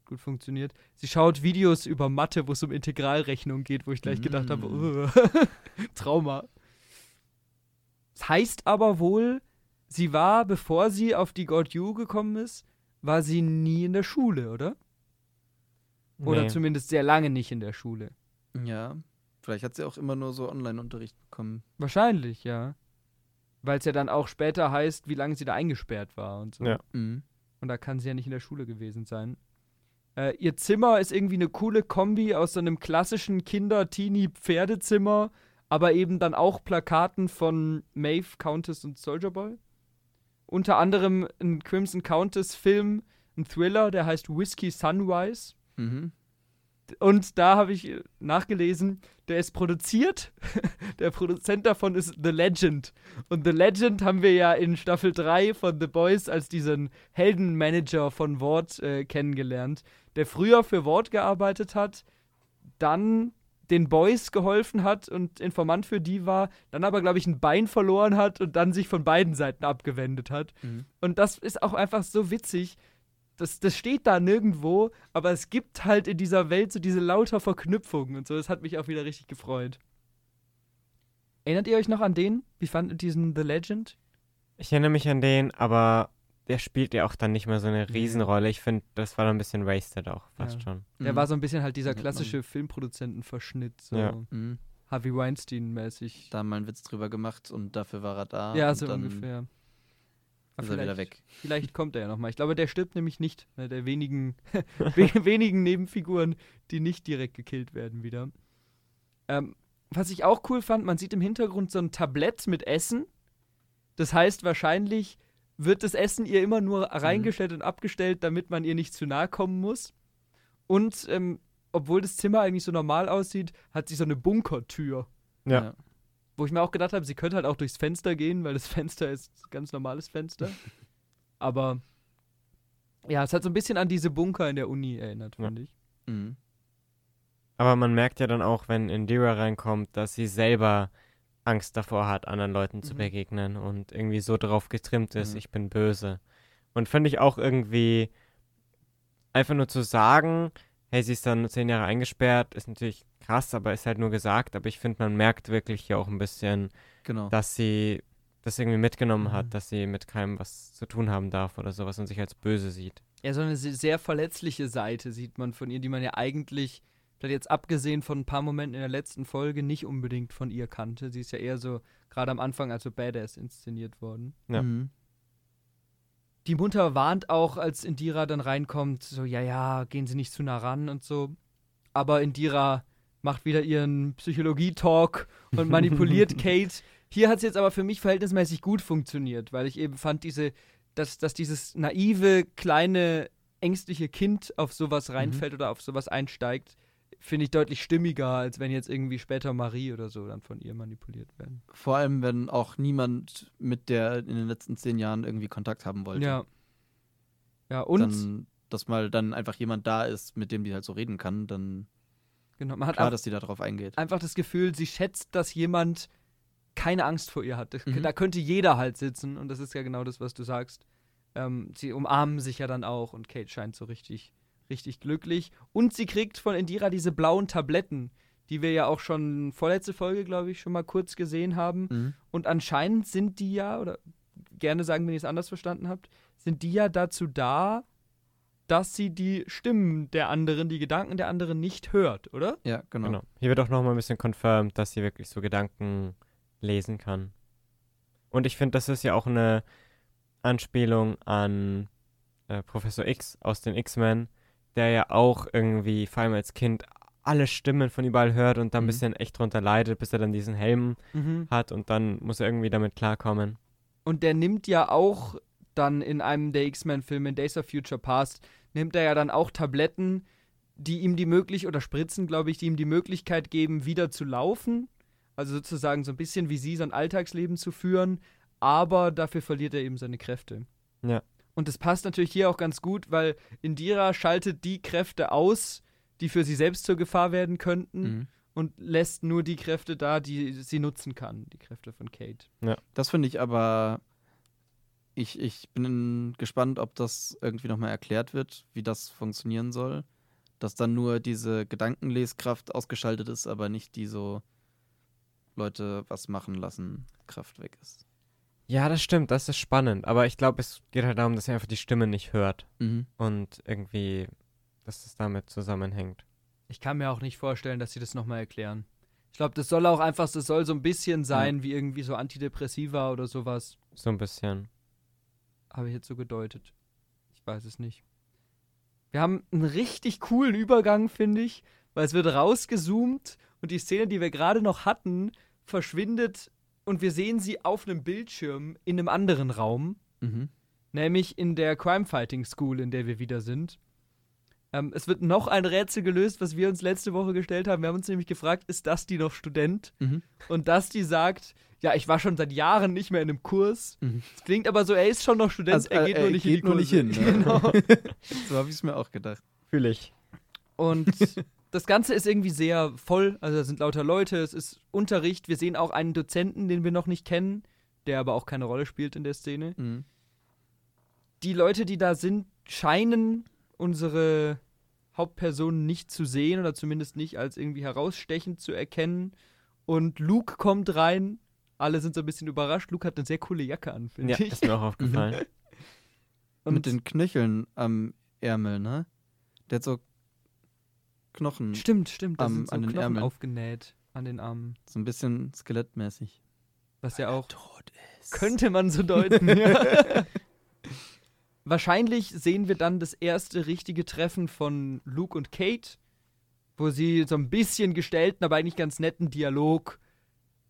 gut funktioniert. Sie schaut Videos über Mathe, wo es um Integralrechnung geht, wo ich gleich gedacht habe, Mm. "Ugh." *laughs* Trauma. Das heißt aber wohl, sie war, bevor sie auf die God You gekommen ist, war sie nie in der Schule, oder? Oder Nee. zumindest sehr lange nicht in der Schule. ja, vielleicht hat sie auch immer nur so Online-Unterricht bekommen. Wahrscheinlich, ja. Weil es ja dann auch später heißt, wie lange sie da eingesperrt war und so. Ja. Mhm. Und da kann sie ja nicht in der Schule gewesen sein. Äh, ihr Zimmer ist irgendwie eine coole Kombi aus so einem klassischen Kinder-Teenie-Pferdezimmer, aber eben dann auch Plakaten von Maeve, Countess und Soldier Boy. Unter anderem ein Crimson Countess-Film, ein Thriller, der heißt Whiskey Sunrise. Mhm. Und da habe ich nachgelesen, der ist produziert. *laughs* der Produzent davon ist The Legend. Und The Legend haben wir ja in Staffel 3 von The Boys als diesen Heldenmanager von Ward äh, kennengelernt, der früher für Ward gearbeitet hat, dann den Boys geholfen hat und Informant für die war, dann aber, glaube ich, ein Bein verloren hat und dann sich von beiden Seiten abgewendet hat. Mhm. Und das ist auch einfach so witzig. Das, das steht da nirgendwo, aber es gibt halt in dieser Welt so diese lauter Verknüpfungen und so. Das hat mich auch wieder richtig gefreut. Erinnert ihr euch noch an den? Wie fandet ihr diesen The Legend? Ich erinnere mich an den, aber der spielt ja auch dann nicht mehr so eine Riesenrolle. Ich finde, das war dann ein bisschen wasted auch fast Ja. schon. Der Mhm. war so ein bisschen halt dieser man. klassische Filmproduzentenverschnitt, so Ja. Mhm. Harvey Weinstein-mäßig. Da mal einen Witz drüber gemacht und dafür war er da. Ja, so dann ungefähr. Ist er wieder vielleicht- weg. *laughs* Vielleicht kommt er ja nochmal. Ich glaube, der stirbt nämlich nicht. Ne, der wenigen, *laughs* we- wenigen Nebenfiguren, die nicht direkt gekillt werden wieder. Ähm, was ich auch cool fand, man sieht im Hintergrund so ein Tablett mit Essen. Das heißt, wahrscheinlich wird das Essen ihr immer nur reingestellt und abgestellt, damit man ihr nicht zu nahe kommen muss. Und ähm, obwohl das Zimmer eigentlich so normal aussieht, hat sie so eine Bunkertür. Ja. Wo ich mir auch gedacht habe, sie könnte halt auch durchs Fenster gehen, weil das *laughs* Fenster ist ein ganz normales Fenster. Aber ja, es hat so ein bisschen an diese Bunker in der Uni erinnert, Ja. finde ich. Mhm. Aber man merkt ja dann auch, wenn Indira reinkommt, dass sie selber Angst davor hat, anderen Leuten zu Mhm. begegnen und irgendwie so drauf getrimmt ist, Mhm. ich bin böse. Und finde ich auch irgendwie einfach nur zu sagen, hey, sie ist dann zehn Jahre eingesperrt, ist natürlich krass, aber ist halt nur gesagt. Aber ich finde, man merkt wirklich hier auch ein bisschen, Genau. dass sie das irgendwie mitgenommen Mhm. hat, dass sie mit keinem was zu tun haben darf oder sowas und sich als böse sieht. Ja, so eine se- sehr verletzliche Seite sieht man von ihr, die man ja eigentlich, vielleicht jetzt abgesehen von ein paar Momenten in der letzten Folge, nicht unbedingt von ihr kannte. Sie ist ja eher so, gerade am Anfang als so Badass inszeniert worden. Ja. Mhm. Die Mutter warnt auch, als Indira dann reinkommt, so, ja, ja, gehen Sie nicht zu nah ran und so. Aber Indira macht wieder ihren Psychologie-Talk und manipuliert *laughs* Kate. Hier hat es jetzt aber für mich verhältnismäßig gut funktioniert, weil ich eben fand, diese, dass, dass dieses naive, kleine, ängstliche Kind auf sowas reinfällt oder auf sowas einsteigt, finde ich deutlich stimmiger, als wenn jetzt irgendwie später Marie oder so dann von ihr manipuliert werden. Vor allem, wenn auch niemand mit der in den letzten zehn Jahren irgendwie Kontakt haben wollte. Ja. Ja, und Dann, dass mal dann einfach jemand da ist, mit dem die halt so reden kann, dann genau, man hat klar, dass die da drauf eingeht. einfach das Gefühl, sie schätzt, dass jemand keine Angst vor ihr hat. Das- Mhm. Da könnte jeder halt sitzen und das ist ja genau das, was du sagst. Ähm, sie umarmen sich ja dann auch und Kate scheint so richtig, richtig glücklich. Und sie kriegt von Indira diese blauen Tabletten, die wir ja auch schon vorletzte Folge, glaube ich, schon mal kurz gesehen haben. Mhm. Und anscheinend sind die ja, oder gerne sagen, wenn ihr es anders verstanden habt, sind die ja dazu da, dass sie die Stimmen der anderen, die Gedanken der anderen nicht hört, oder? Ja, genau. Genau. Hier wird auch nochmal ein bisschen confirmed, dass sie wirklich so Gedanken lesen kann. Und ich finde, das ist ja auch eine Anspielung an äh, Professor X aus den X-Men, der ja auch irgendwie, vor allem als Kind, alle Stimmen von überall hört und da ein Mhm. bisschen echt drunter leidet, bis er dann diesen Helm hat und dann muss er irgendwie damit klarkommen. Und der nimmt ja auch dann in einem der X-Men-Filme, in Days of Future Past, nimmt er ja dann auch Tabletten, die ihm die Möglichkeit, oder Spritzen, glaube ich, die ihm die Möglichkeit geben, wieder zu laufen. Also sozusagen so ein bisschen wie sie sein Alltagsleben zu führen, aber dafür verliert er eben seine Kräfte. Ja. Und das passt natürlich hier auch ganz gut, weil Indira schaltet die Kräfte aus, die für sie selbst zur Gefahr werden könnten Mhm. und lässt nur die Kräfte da, die sie nutzen kann, die Kräfte von Kate. Das finde ich aber. Ich, ich bin gespannt, ob das irgendwie nochmal erklärt wird, wie das funktionieren soll. Dass dann nur diese Gedankenleskraft ausgeschaltet ist, aber nicht die so Leute was machen lassen, Kraft weg ist. Ja, das stimmt, das ist spannend. Aber ich glaube, es geht halt darum, dass er einfach die Stimme nicht hört Mhm. und irgendwie, dass es damit zusammenhängt. Ich kann mir auch nicht vorstellen, dass sie das nochmal erklären. Ich glaube, das soll auch einfach, das soll so ein bisschen sein wie irgendwie so Antidepressiva oder sowas. So ein bisschen. Habe ich jetzt so gedeutet. Ich weiß es nicht. Wir haben einen richtig coolen Übergang, finde ich, weil es wird rausgezoomt und die Szene, die wir gerade noch hatten, verschwindet und wir sehen sie auf einem Bildschirm in einem anderen Raum. Mhm. nämlich in der Crime Fighting School, in der wir wieder sind. Ähm, es wird noch ein Rätsel gelöst, was wir uns letzte Woche gestellt haben. Wir haben uns nämlich gefragt, ist Dusty noch Student? Mhm. Und Dusty sagt, ja, ich war schon seit Jahren nicht mehr in einem Kurs. Mhm. Es klingt aber so, er ist schon noch Student, Also, er äh, geht nur er nicht geht in die nur Kurse. nicht hin, *laughs* ne? Genau. *laughs* So habe ich es mir auch gedacht. Fühle ich. Und *laughs* das Ganze ist irgendwie sehr voll. Also da sind lauter Leute, es ist Unterricht. Wir sehen auch einen Dozenten, den wir noch nicht kennen, der aber auch keine Rolle spielt in der Szene. Mhm. die Leute, die da sind, scheinen unsere Hauptpersonen nicht zu sehen oder zumindest nicht als irgendwie herausstechend zu erkennen. Und Luke kommt rein. Alle sind so ein bisschen überrascht. Luke hat eine sehr coole Jacke an, finde Ja, ich. ist mir auch aufgefallen. *laughs* Und Mit den Knöcheln am Ärmel, ne? Der hat so Knochen, Stimmt, stimmt. Da Am- sind so an den Knochen Ärmeln. aufgenäht an den Armen. so ein bisschen skelettmäßig. Was ja auch Tot ist. Könnte man so deuten, ja. *laughs* *laughs* Wahrscheinlich sehen wir dann das erste richtige Treffen von Luke und Kate, wo sie so ein bisschen gestellten, aber eigentlich ganz netten Dialog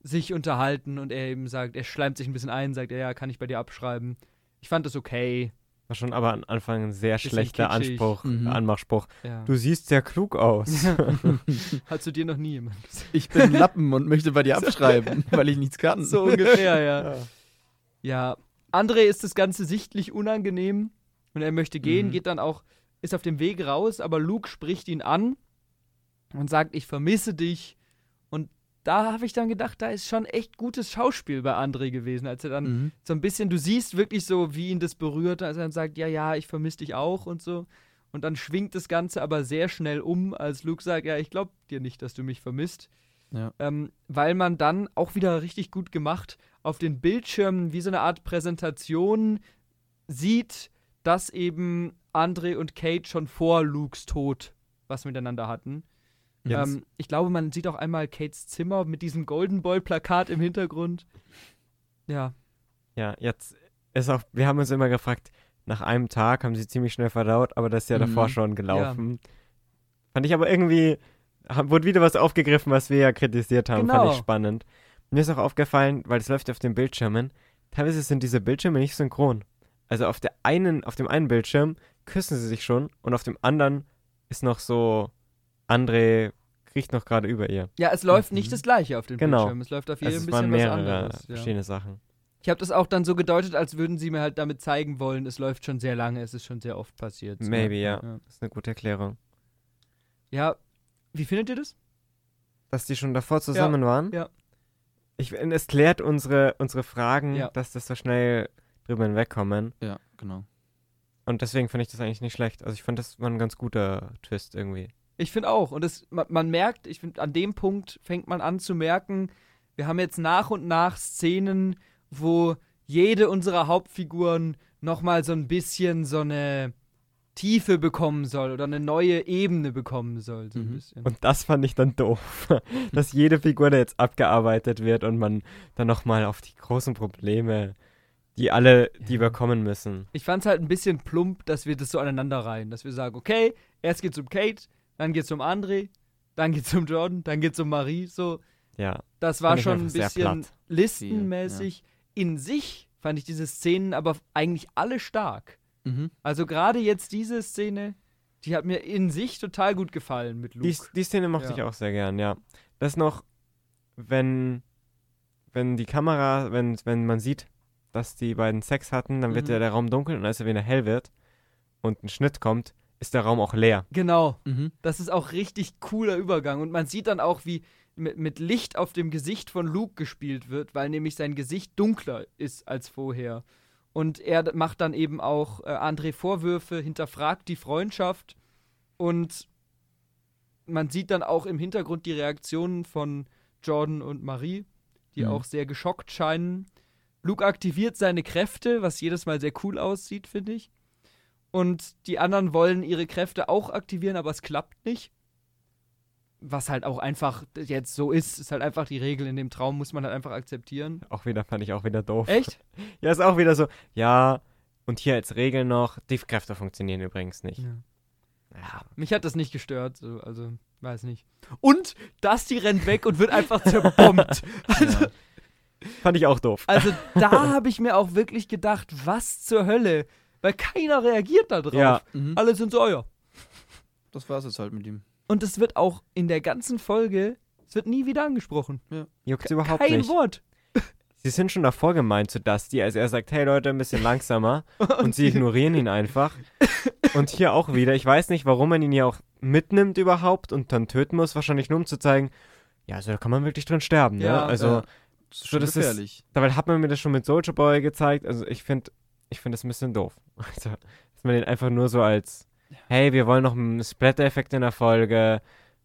sich unterhalten und er eben sagt, er schleimt sich ein bisschen ein, sagt er, ja, kann ich bei dir abschreiben. Ich fand das okay. War schon aber am Anfang ein sehr Bisschen schlechter kitschig. Anspruch, Mhm. Anmachspruch. Ja. Du siehst sehr klug aus. *laughs* *laughs* Hat zu dir noch nie jemand gesagt. Ich bin Lappen und möchte bei dir abschreiben, *laughs* weil ich nichts kann. So ungefähr, ja. Ja, André ist das Ganze sichtlich unangenehm und er möchte gehen, Mhm. geht dann auch, ist auf dem Weg raus, aber Luke spricht ihn an und sagt, ich vermisse dich. Und da habe ich dann gedacht, da ist schon echt gutes Schauspiel bei André gewesen, als er dann Mhm. so ein bisschen, du siehst wirklich so, wie ihn das berührt, als er dann sagt, ja, ja, ich vermisse dich auch und so. Und dann schwingt das Ganze aber sehr schnell um, als Luke sagt, ja, ich glaube dir nicht, dass du mich vermisst. Ja. Ähm, weil man dann auch wieder richtig gut gemacht auf den Bildschirmen wie so eine Art Präsentation sieht, dass eben André und Kate schon vor Lukes Tod was miteinander hatten. Ähm, ich glaube, man sieht auch einmal Kates Zimmer mit diesem Golden Boy-Plakat im Hintergrund. Ja, Ja, jetzt ist auch, wir haben uns immer gefragt, nach einem Tag haben sie ziemlich schnell verdaut, aber das ist ja davor Mhm. schon gelaufen. Fand ich aber irgendwie, wurde wieder was aufgegriffen, was wir ja kritisiert haben, fand Genau. ich spannend. Mir ist auch aufgefallen, weil es läuft auf den Bildschirmen, teilweise sind diese Bildschirme nicht synchron. Also auf der einen, auf dem einen Bildschirm küssen sie sich schon und auf dem anderen ist noch so, André kriecht noch gerade über ihr. ja es läuft Mhm. nicht das gleiche auf dem Genau. Bildschirm. Es läuft auf jedem Also ein es waren bisschen was mehrere anderes. Ja. verschiedene Sachen. Ich habe das auch dann so gedeutet, als würden sie mir halt damit zeigen wollen, es läuft schon sehr lange, es ist schon sehr oft passiert. Maybe, ja. ja. Das ist eine gute Erklärung. Ja, wie findet ihr das? Dass die schon davor zusammen waren? ja. Ich, es klärt unsere, unsere Fragen, Ja. dass das so schnell drüber hinwegkommen. Ja, genau. Und deswegen finde ich das eigentlich nicht schlecht. Also ich fand, das war ein ganz guter Twist irgendwie. Ich finde auch. Und das, man, man merkt, ich finde, an dem Punkt fängt man an zu merken, wir haben jetzt nach und nach Szenen, wo jede unserer Hauptfiguren nochmal so ein bisschen so eine Tiefe bekommen soll oder eine neue Ebene bekommen soll. So ein Mhm. bisschen. Und das fand ich dann doof. *laughs* dass jede Figur da jetzt abgearbeitet wird und man dann nochmal auf die großen Probleme, die alle, die Ja. wir kommen müssen. Ich fand es halt ein bisschen plump, dass wir das so aneinander reihen. Dass wir sagen, okay, erst geht's um Kate, dann geht's um André, dann geht's um Jordan, dann geht's um Marie. So, Ja. das war schon ein bisschen listenmäßig. In sich fand ich diese Szenen aber eigentlich alle stark. Mhm. Also gerade jetzt diese Szene, die hat mir in sich total gut gefallen mit Luke. Die, die Szene mochte Ja. ich auch sehr gern, ja. Das noch, wenn, wenn die Kamera, wenn, wenn man sieht, dass die beiden Sex hatten, dann wird Mhm. ja der Raum dunkel und als er wieder hell wird und ein Schnitt kommt, ist der Raum auch leer. genau. Mhm. Das ist auch richtig cooler Übergang. Und man sieht dann auch, wie mit, mit Licht auf dem Gesicht von Luke gespielt wird, weil nämlich sein Gesicht dunkler ist als vorher. Und er macht dann eben auch äh, André Vorwürfe, hinterfragt die Freundschaft und man sieht dann auch im Hintergrund die Reaktionen von Jordan und Marie, die Mhm. auch sehr geschockt scheinen. Luke aktiviert seine Kräfte, was jedes Mal sehr cool aussieht, finde ich. Und die anderen wollen ihre Kräfte auch aktivieren, aber es klappt nicht. Was halt auch einfach jetzt so ist, ist halt einfach die Regel in dem Traum, muss man halt einfach akzeptieren. Auch wieder, fand ich auch wieder doof. Echt? *laughs* Ja, ist auch wieder so, ja, und hier als Regel noch, die Kräfte funktionieren übrigens nicht. Ja. Ja. Mich hat das nicht gestört, so, also weiß nicht. Und Dusty rennt weg und wird einfach zerbombt. *laughs* Also, Ja. Fand ich auch doof. also da *laughs* habe ich mir auch wirklich gedacht, was zur Hölle? Weil keiner reagiert da drauf. Ja. Mhm. Alle sind so, oh ja. Das war's jetzt halt mit ihm. Und es wird auch in der ganzen Folge, es wird nie wieder angesprochen. Juckt überhaupt Kein nicht. Wort. *laughs* Sie sind schon davor gemeint zu Dusty, als er sagt, hey Leute, ein bisschen langsamer. *laughs* und sie ignorieren ihn einfach. Und hier auch wieder. Ich weiß nicht, warum man ihn hier auch mitnimmt überhaupt und dann töten muss. Wahrscheinlich nur, um zu zeigen, ja, also da kann man wirklich drin sterben. Ja, ne? Also, ja. Das ist so, schon das ist- gefährlich. dabei hat man mir das schon mit Soldier Boy gezeigt. Also, ich finde ich find das ein bisschen doof. *laughs* Also, dass man den einfach nur so als, hey, wir wollen noch einen Splatter-Effekt in der Folge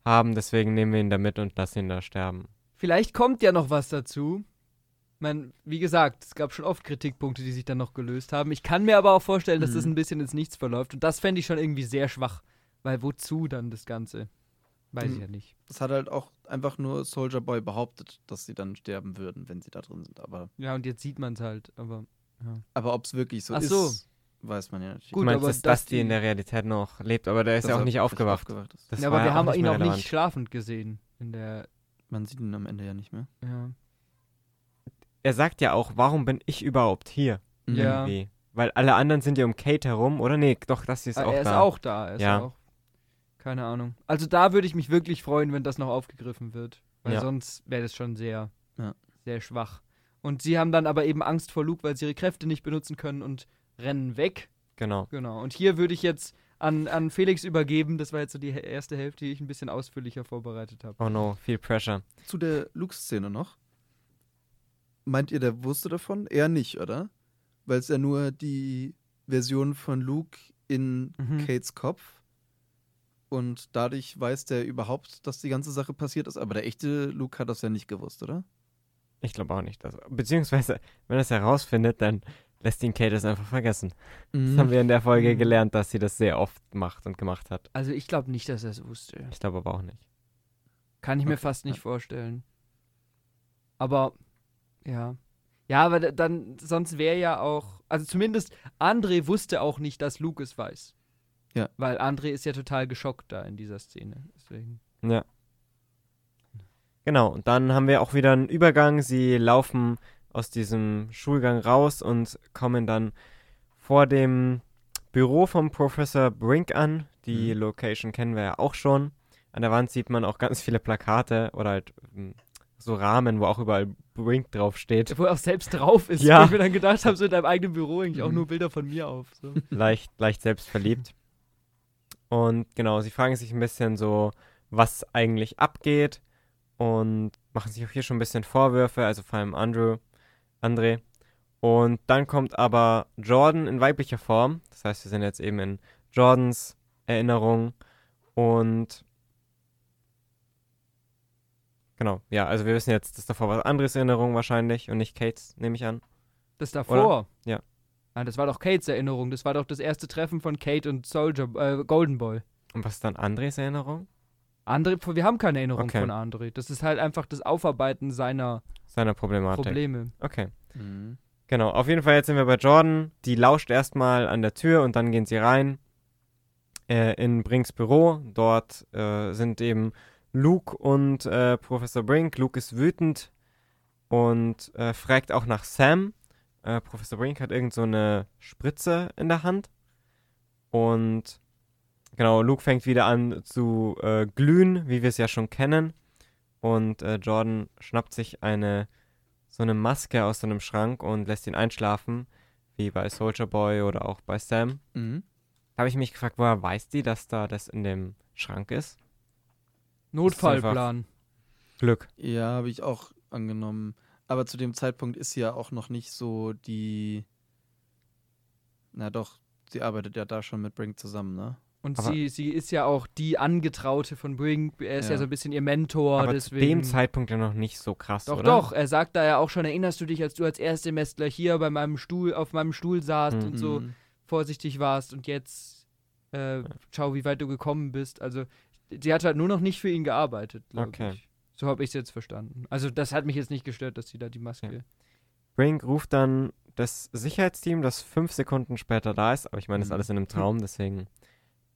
haben, deswegen nehmen wir ihn da mit und lassen ihn da sterben. Vielleicht kommt ja noch was dazu. Ich mein, wie gesagt, es gab schon oft Kritikpunkte, die sich dann noch gelöst haben. Ich kann mir aber auch vorstellen, dass das Mhm. ein bisschen ins Nichts verläuft. Und das fände ich schon irgendwie sehr schwach. Weil wozu dann das Ganze? Weiß ich Mhm. ja nicht. Das hat halt auch einfach nur Soldier Boy behauptet, dass sie dann sterben würden, wenn sie da drin sind. Aber, Ja, und jetzt sieht man es halt. Aber aber ob es wirklich so Ach ist, so. Weiß man ja natürlich. Gut, du meinst, aber dass, die in der Realität noch lebt, aber der ist ja auch nicht aufgewacht. ist. Das ja, aber wir ja haben ihn auch nicht schlafend gesehen. In der. Man sieht ihn am Ende ja nicht mehr. Ja. Er sagt ja auch, warum bin ich überhaupt hier? Mhm. Ja. Irgendwie. Weil alle anderen sind ja um Kate herum, oder? Nee, doch, das ist Ah, auch er ist da. auch da. Er ist Ja. auch. Keine Ahnung. Also da würde ich mich wirklich freuen, wenn das noch aufgegriffen wird. Weil Ja. sonst wäre das schon sehr, Ja. sehr schwach. Und sie haben dann aber eben Angst vor Luke, weil sie ihre Kräfte nicht benutzen können und rennen weg. Genau. Genau. Und hier würde ich jetzt an, an Felix übergeben. Das war jetzt so die erste Hälfte, die ich ein bisschen ausführlicher vorbereitet habe. Oh no, viel Pressure. Zu der Luke-Szene noch. Meint ihr, der wusste davon? Er nicht, oder? Weil es ja nur die Version von Luke in Mhm. Kates Kopf. Und dadurch weiß der überhaupt, dass die ganze Sache passiert ist. Aber der echte Luke hat das ja nicht gewusst, oder? Ich glaube auch nicht. Dass, beziehungsweise, wenn er es herausfindet, dann lässt ihn Kate es einfach vergessen. Das haben wir in der Folge Mhm. gelernt, dass sie das sehr oft macht und gemacht hat. Also ich glaube nicht, dass er es wusste. Ich glaube aber auch nicht. Kann ich mir Okay, fast nicht ja. vorstellen. Aber ja. Ja, aber da- dann, sonst wäre ja auch, also zumindest André wusste auch nicht, dass Luke es weiß. Ja. Weil André ist ja total geschockt da in dieser Szene. Deswegen. Ja. Genau, und dann haben wir auch wieder einen Übergang. Sie laufen aus diesem Schulgang raus und kommen dann vor dem Büro vom Professor Brink an. Die Mhm. Location kennen wir ja auch schon. An der Wand sieht man auch ganz viele Plakate oder halt ähm, so Rahmen, wo auch überall Brink draufsteht. Wo er auch selbst drauf ist. Ja. Wo ich mir dann gedacht habe, so in deinem eigenen Büro hänge ich auch Mhm. nur Bilder von mir auf. So. *laughs* leicht, leicht selbstverliebt. Und genau, sie fragen sich ein bisschen so, was eigentlich abgeht und machen sich auch hier schon ein bisschen Vorwürfe, also vor allem Andrew, André. Und dann kommt aber Jordan in weiblicher Form. Das heißt, wir sind jetzt eben in Jordans Erinnerung und genau, ja, also wir wissen jetzt, dass davor war Andres Erinnerung wahrscheinlich und nicht Kates, nehme ich an. Das davor. Ja. Ah, das war doch Kates Erinnerung. Das war doch das erste Treffen von Kate und Soldier, äh, Golden Boy. Und was ist dann Andres Erinnerung? André, wir haben keine Erinnerung Okay. von André. Das ist halt einfach das Aufarbeiten seiner Seiner Problematik. Probleme. Okay. Mhm. Genau, auf jeden Fall jetzt sind wir bei Jordan. Die lauscht erstmal an der Tür und dann gehen sie rein äh, in Brinks Büro. Dort äh, sind eben Luke und äh, Professor Brink. Luke ist wütend und äh, fragt auch nach Sam. Äh, Professor Brink hat irgend so eine Spritze in der Hand. Und genau, Luke fängt wieder an zu äh, glühen, wie wir es ja schon kennen. Und äh, Jordan schnappt sich eine so eine Maske aus so einem Schrank und lässt ihn einschlafen, wie bei Soldier Boy oder auch bei Sam. Mhm. Da habe ich mich gefragt, woher weiß die, dass da das in dem Schrank ist? Notfallplan. Glück. Ja, habe ich auch angenommen. Aber zu dem Zeitpunkt ist sie ja auch noch nicht so die. Na doch, sie arbeitet ja da schon mit Brink zusammen, ne? Und Aber- sie, sie ist ja auch die Angetraute von Brink. Er ist ja, Ja. so ein bisschen ihr Mentor. Aber deswegen. zu dem Zeitpunkt ja noch nicht so krass, Doch, oder? doch. Er sagt da ja auch schon, erinnerst du dich, als du als Erstsemestler hier bei meinem Stuhl, auf meinem Stuhl saßt Mhm. und so Mhm. vorsichtig warst und jetzt äh, schau, wie weit du gekommen bist. Also, sie hat halt nur noch nicht für ihn gearbeitet, glaube Okay. ich. So habe ich es jetzt verstanden. Also, das hat mich jetzt nicht gestört, dass sie da die Maske. Brink ruft dann das Sicherheitsteam, das fünf Sekunden später da ist. Aber ich meine, das ist Mhm. alles in einem Traum, deswegen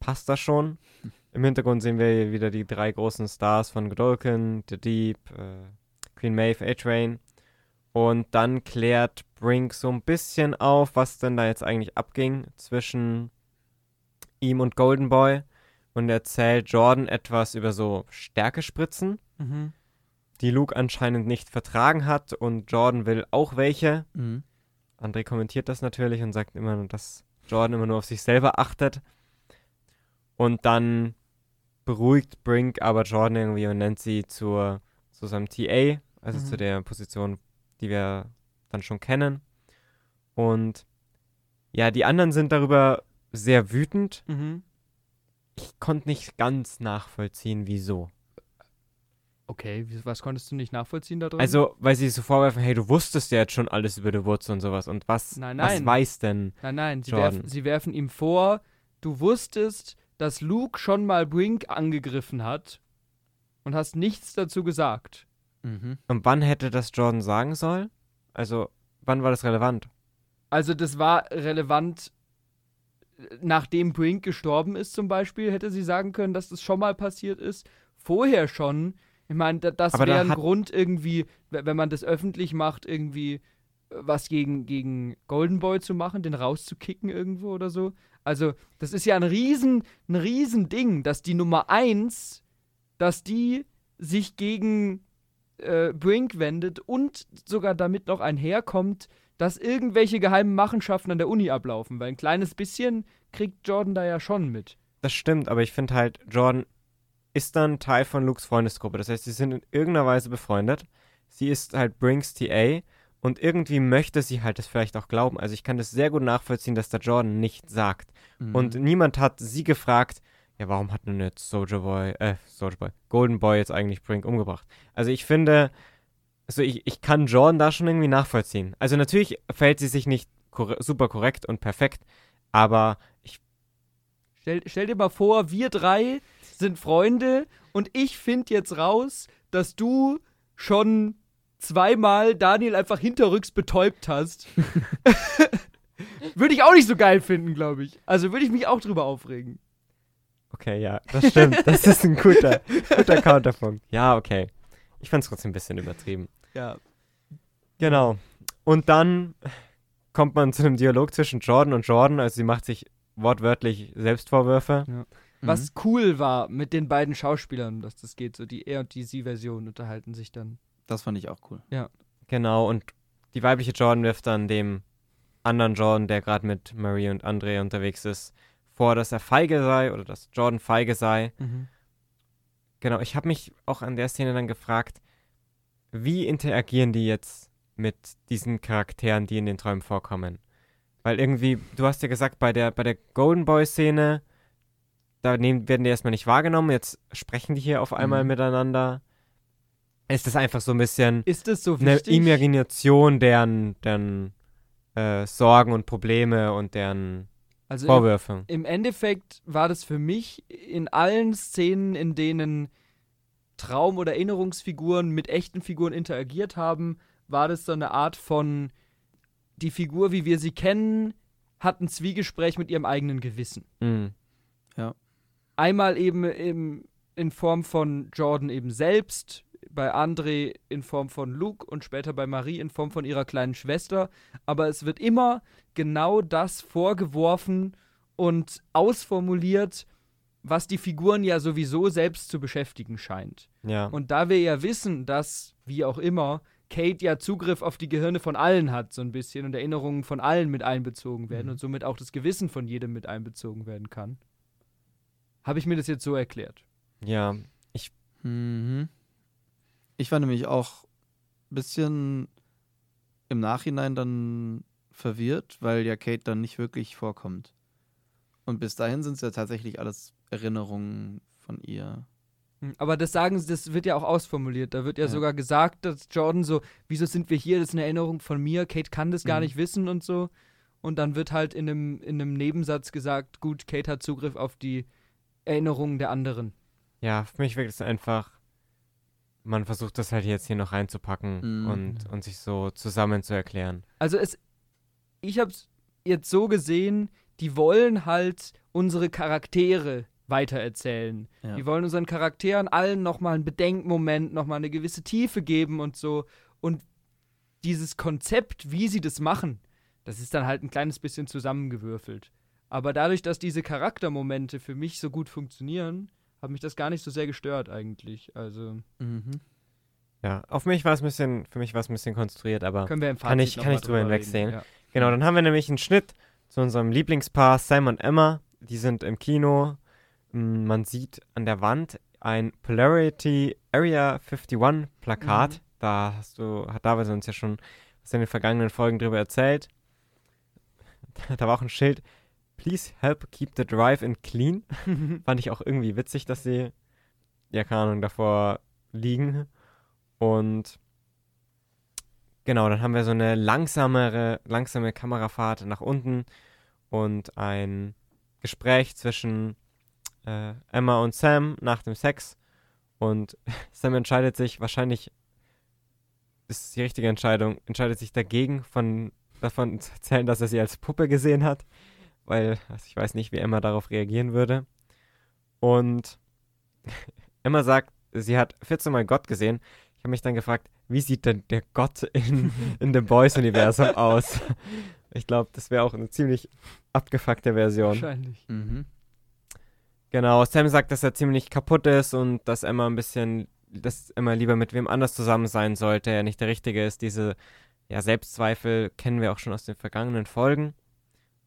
passt das schon. Im Hintergrund sehen wir wieder die drei großen Stars von Godolkin, The Deep, äh, Queen Maeve, A-Train. Und dann klärt Brink so ein bisschen auf, was denn da jetzt eigentlich abging zwischen ihm und Golden Boy. Und erzählt Jordan etwas über so Stärkespritzen, Mhm. die Luke anscheinend nicht vertragen hat. Und Jordan will auch welche. Mhm. André kommentiert das natürlich und sagt immer, dass Jordan immer nur auf sich selber achtet. Und dann beruhigt Brink aber Jordan irgendwie und nennt sie zur, zu seinem TA, also Mhm. zu der Position, die wir dann schon kennen. Und ja, die anderen sind darüber sehr wütend. Mhm. Ich konnte nicht ganz nachvollziehen, wieso. Okay, was konntest du nicht nachvollziehen da drin? Also, weil sie so vorwerfen, hey, du wusstest ja jetzt schon alles über The Woods und sowas. Und was, Nein, was nein. weiß denn? Nein, nein, sie Jordan. werfen, sie werfen ihm vor, du wusstest, dass Luke schon mal Brink angegriffen hat und hast nichts dazu gesagt. Mhm. Und wann hätte das Jordan sagen sollen? Also, wann war das relevant? Also das war relevant, nachdem Brink gestorben ist zum Beispiel, hätte sie sagen können, dass das schon mal passiert ist. Vorher schon. Ich meine, da, das wäre ein Grund irgendwie, wenn man das öffentlich macht, irgendwie äh, was gegen, gegen Golden Boy zu machen, den rauszukicken irgendwo oder so. Also das ist ja ein riesen, ein riesen Ding, dass die Nummer eins, dass die sich gegen äh, Brink wendet und sogar damit noch einherkommt, dass irgendwelche geheimen Machenschaften an der Uni ablaufen, weil ein kleines bisschen kriegt Jordan da ja schon mit. Das stimmt, aber ich finde halt, Jordan ist dann Teil von Lukes Freundesgruppe. Das heißt, sie sind in irgendeiner Weise befreundet. Sie ist halt Brinks TA und irgendwie möchte sie halt das vielleicht auch glauben. Also ich kann das sehr gut nachvollziehen, dass der Jordan nicht sagt. Mhm. Und niemand hat sie gefragt, ja, warum hat nun jetzt Soldier Boy, äh, Soldier Boy, Golden Boy jetzt eigentlich Brink umgebracht? Also ich finde, also ich, ich kann Jordan da schon irgendwie nachvollziehen. Also natürlich verhält sie sich nicht korre super korrekt und perfekt, aber ich, Stell, stell dir mal vor, wir drei sind Freunde und ich finde jetzt raus, dass du schon zweimal Daniel einfach hinterrücks betäubt hast. *laughs* würde ich auch nicht so geil finden, glaube ich. Also würde ich mich auch drüber aufregen. okay, ja, das stimmt. das ist ein guter, guter Counterpunkt. Ja, okay. Ich fand es trotzdem ein bisschen übertrieben. Ja. Genau. Und dann kommt man zu einem Dialog zwischen Jordan und Jordan. Also sie macht sich wortwörtlich Selbstvorwürfe. Mhm. Was cool war mit den beiden Schauspielern, dass das geht, so die er und die sie-Version unterhalten sich dann. Das fand ich auch cool. Genau, und die weibliche Jordan wirft dann dem anderen Jordan, der gerade mit Marie und Andre unterwegs ist, vor, dass er feige sei oder dass Jordan feige sei. Genau, ich habe mich auch an der Szene dann gefragt, wie interagieren die jetzt mit diesen Charakteren, die in den Träumen vorkommen? Weil irgendwie, du hast ja gesagt, bei der, bei der Golden Boy-Szene, da nehmen, werden die erstmal nicht wahrgenommen, jetzt sprechen die hier auf einmal Mhm. miteinander. Ist das einfach so ein bisschen Ist es so eine? Imagination deren, deren äh, Sorgen und Probleme und deren also im, Vorwürfe? im Endeffekt war das für mich in allen Szenen, in denen Traum- oder Erinnerungsfiguren mit echten Figuren interagiert haben, war das so eine Art von die Figur, wie wir sie kennen, hat ein Zwiegespräch mit ihrem eigenen Gewissen. Mhm. Einmal eben im, in Form von Jordan eben selbst, bei André in Form von Luke und später bei Marie in Form von ihrer kleinen Schwester. Aber es wird immer genau das vorgeworfen und ausformuliert, was die Figuren ja sowieso selbst zu beschäftigen scheint. Ja. Und da wir ja wissen, dass, wie auch immer, Kate ja Zugriff auf die Gehirne von allen hat, so ein bisschen, und Erinnerungen von allen mit einbezogen werden Mhm. und somit auch das Gewissen von jedem mit einbezogen werden kann, habe ich mir das jetzt so erklärt. ja. Mhm. Ich war nämlich auch ein bisschen im Nachhinein dann verwirrt, weil ja Kate dann nicht wirklich vorkommt. Und bis dahin sind es ja tatsächlich alles Erinnerungen von ihr. Hm, Aber das sagen sie, das wird ja auch ausformuliert. Da wird ja, Ja. sogar gesagt, dass Jordan so, wieso sind wir hier? Das ist eine Erinnerung von mir. Kate kann das gar Mhm. nicht wissen und so. Und dann wird halt in einem, in einem Nebensatz gesagt, gut, Kate hat Zugriff auf die Erinnerungen der anderen. Ja, für mich wirkt es einfach, man versucht das halt jetzt hier noch reinzupacken Mhm. und, und sich so zusammen zu erklären. Also es, ich habe es jetzt so gesehen, die wollen halt unsere Charaktere weitererzählen. Ja. Die wollen unseren Charakteren allen nochmal einen Bedenkmoment, nochmal eine gewisse Tiefe geben und so. Und dieses Konzept, wie sie das machen, das ist dann halt ein kleines bisschen zusammengewürfelt. Aber dadurch, dass diese Charaktermomente für mich so gut funktionieren, hat mich das gar nicht so sehr gestört eigentlich. Also Mhm. Ja, auf mich war es ein bisschen, für mich war es ein bisschen konstruiert, aber können wir im Fazit Kann ich- kann ich drüber hinwegsehen. Ja. genau, dann haben wir nämlich einen Schnitt zu unserem Lieblingspaar Sam und Emma. Die sind im Kino. Mm, Man sieht an der Wand ein Polarity Area 51 Plakat. Mhm. Da hast du, hat David uns ja schon was in den vergangenen Folgen drüber erzählt. *laughs* Da war auch ein Schild. Please help keep the drive in clean. *laughs* Fand ich auch irgendwie witzig, dass sie, ja, keine Ahnung, davor liegen. Und genau, dann haben wir so eine langsamere, langsame Kamerafahrt nach unten und ein Gespräch zwischen äh, Emma und Sam nach dem Sex. Und *laughs* Sam entscheidet sich, wahrscheinlich ist die richtige Entscheidung, entscheidet sich dagegen, von, davon zu erzählen, dass er sie als Puppe gesehen hat. Weil also ich weiß nicht, wie Emma darauf reagieren würde. Und *laughs* Emma sagt, sie hat 14 Mal Gott gesehen. Ich habe mich dann gefragt, wie sieht denn der Gott in, *laughs* in dem Boys-Universum aus? *laughs* Ich glaube, das wäre auch eine ziemlich abgefuckte Version. Wahrscheinlich. Mhm. Genau, Sam sagt, dass er ziemlich kaputt ist und dass Emma ein bisschen, dass Emma lieber mit wem anders zusammen sein sollte, er nicht der Richtige ist. Diese ja, Selbstzweifel kennen wir auch schon aus den vergangenen Folgen.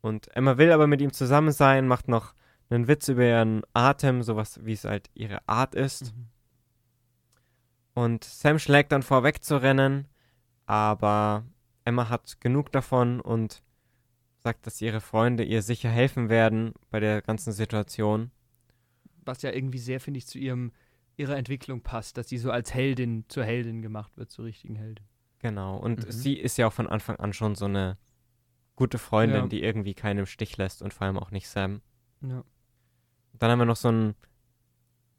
Und Emma will aber mit ihm zusammen sein, macht noch einen Witz über ihren Atem, sowas wie es halt ihre Art ist. Mhm. Und Sam schlägt dann vor, wegzurennen, aber Emma hat genug davon und sagt, dass ihre Freunde ihr sicher helfen werden bei der ganzen Situation. Was ja irgendwie sehr, finde ich, zu ihrem, ihrer Entwicklung passt, dass sie so als Heldin zur Heldin gemacht wird, zur richtigen Heldin. Genau. Und Mhm. sie ist ja auch von Anfang an schon so eine gute Freundin, Ja. die irgendwie keinen im Stich lässt und vor allem auch nicht Sam. Ja. Dann haben wir noch so einen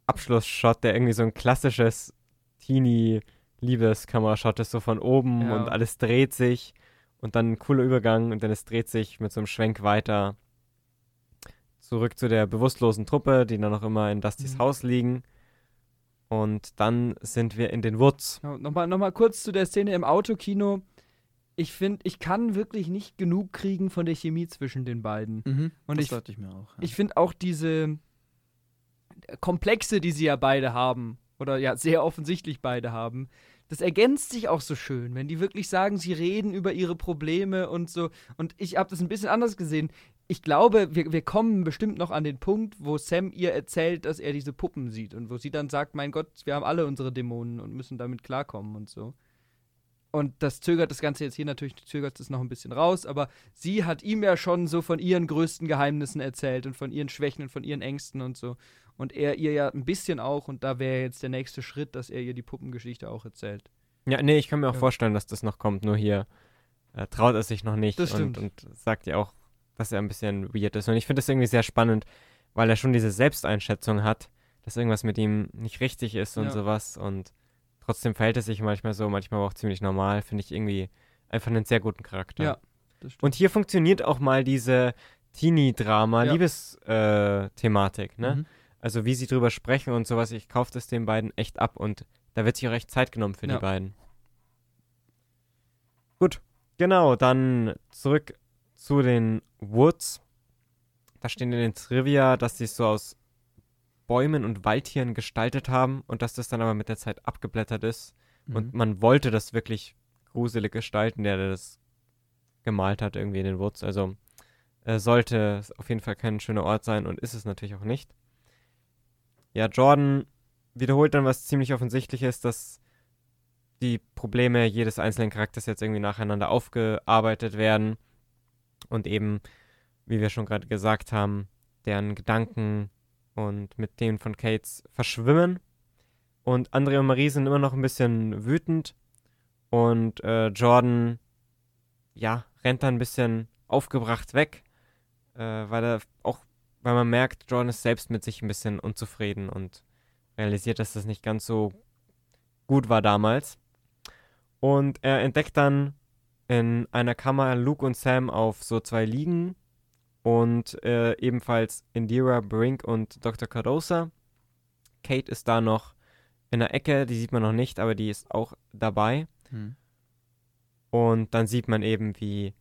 Abschlussshot, der irgendwie so ein klassisches Teenie-Liebeskamera-Shot ist, so von oben Ja. und alles dreht sich und dann ein cooler Übergang und dann es dreht sich mit so einem Schwenk weiter zurück zu der bewusstlosen Truppe, die dann noch immer in Dustys Mhm. Haus liegen. Und dann sind wir in den Woods. Nochmal noch mal kurz zu der Szene im Autokino. Ich finde, ich kann wirklich nicht genug kriegen von der Chemie zwischen den beiden. Mhm. Und das ich- dachte ich mir auch. Ja. Ich finde auch diese Komplexe, die sie ja beide haben, oder ja, sehr offensichtlich beide haben, das ergänzt sich auch so schön, wenn die wirklich sagen, sie reden über ihre Probleme und so. Und ich habe das ein bisschen anders gesehen. Ich glaube, wir, wir kommen bestimmt noch an den Punkt, wo Sam ihr erzählt, dass er diese Puppen sieht und wo sie dann sagt, mein Gott, wir haben alle unsere Dämonen und müssen damit klarkommen und so. Und das zögert das Ganze jetzt hier natürlich, zögert es noch ein bisschen raus, aber sie hat ihm ja schon so von ihren größten Geheimnissen erzählt und von ihren Schwächen und von ihren Ängsten und so. Und er ihr ja ein bisschen auch, und da wäre jetzt der nächste Schritt, dass er ihr die Puppengeschichte auch erzählt. Ja, nee, ich kann mir auch Ja. vorstellen, dass das noch kommt, nur hier äh, traut er sich noch nicht Das und, und sagt ja auch, dass er ein bisschen weird ist. Und ich finde das irgendwie sehr spannend, weil er schon diese Selbsteinschätzung hat, dass irgendwas mit ihm nicht richtig ist und Ja. sowas. Und trotzdem verhält er sich manchmal so, manchmal auch ziemlich normal. Finde ich irgendwie einfach einen sehr guten Charakter. Ja, das stimmt. Und hier funktioniert auch mal diese Teenie-Drama, Ja. Liebes-Thematik, ne? Mhm. Also wie sie drüber sprechen und sowas, ich kaufe das den beiden echt ab und da wird sich auch echt Zeit genommen für Ja. die beiden. Gut, genau, dann zurück zu den Woods. Da stehen in den Trivia, dass sie es so aus Bäumen und Waldtieren gestaltet haben und dass das dann aber mit der Zeit abgeblättert ist. Und Mhm. man wollte das wirklich gruselig gestalten, der das gemalt hat irgendwie in den Woods. Also äh, sollte es auf jeden Fall kein schöner Ort sein und ist es natürlich auch nicht. Ja, Jordan wiederholt dann was ziemlich offensichtlich ist, dass die Probleme jedes einzelnen Charakters jetzt irgendwie nacheinander aufgearbeitet werden und eben, wie wir schon gerade gesagt haben, deren Gedanken und mit denen von Kates verschwimmen. Und André und Marie sind immer noch ein bisschen wütend und äh, Jordan, ja, rennt dann ein bisschen aufgebracht weg, äh, weil er auch, weil man merkt, Jordan ist selbst mit sich ein bisschen unzufrieden und realisiert, dass das nicht ganz so gut war damals. Und er entdeckt dann in einer Kammer Luke und Sam auf so zwei Liegen und äh, ebenfalls Indira, Brink und Dr. Cardosa. Kate ist da noch in der Ecke, die sieht man noch nicht, aber die ist auch dabei. Mhm. Und dann sieht man eben, wie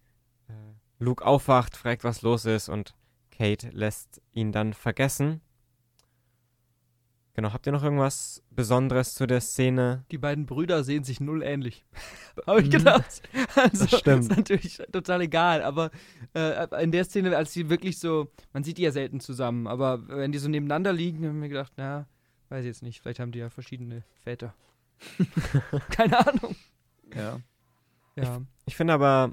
äh, Luke aufwacht, fragt, was los ist und Kate lässt ihn dann vergessen. Genau, habt ihr noch irgendwas Besonderes zu der Szene? Die beiden Brüder sehen sich null ähnlich. *laughs* Habe ich Mhm. gedacht. Also, Das stimmt. Ist natürlich total egal, aber äh, in der Szene, als sie wirklich so, man sieht die ja selten zusammen, aber wenn die so nebeneinander liegen, haben wir gedacht, na, weiß ich jetzt nicht, vielleicht haben die ja verschiedene Väter. *laughs* Keine Ahnung. Ja. Ja. Ich finde aber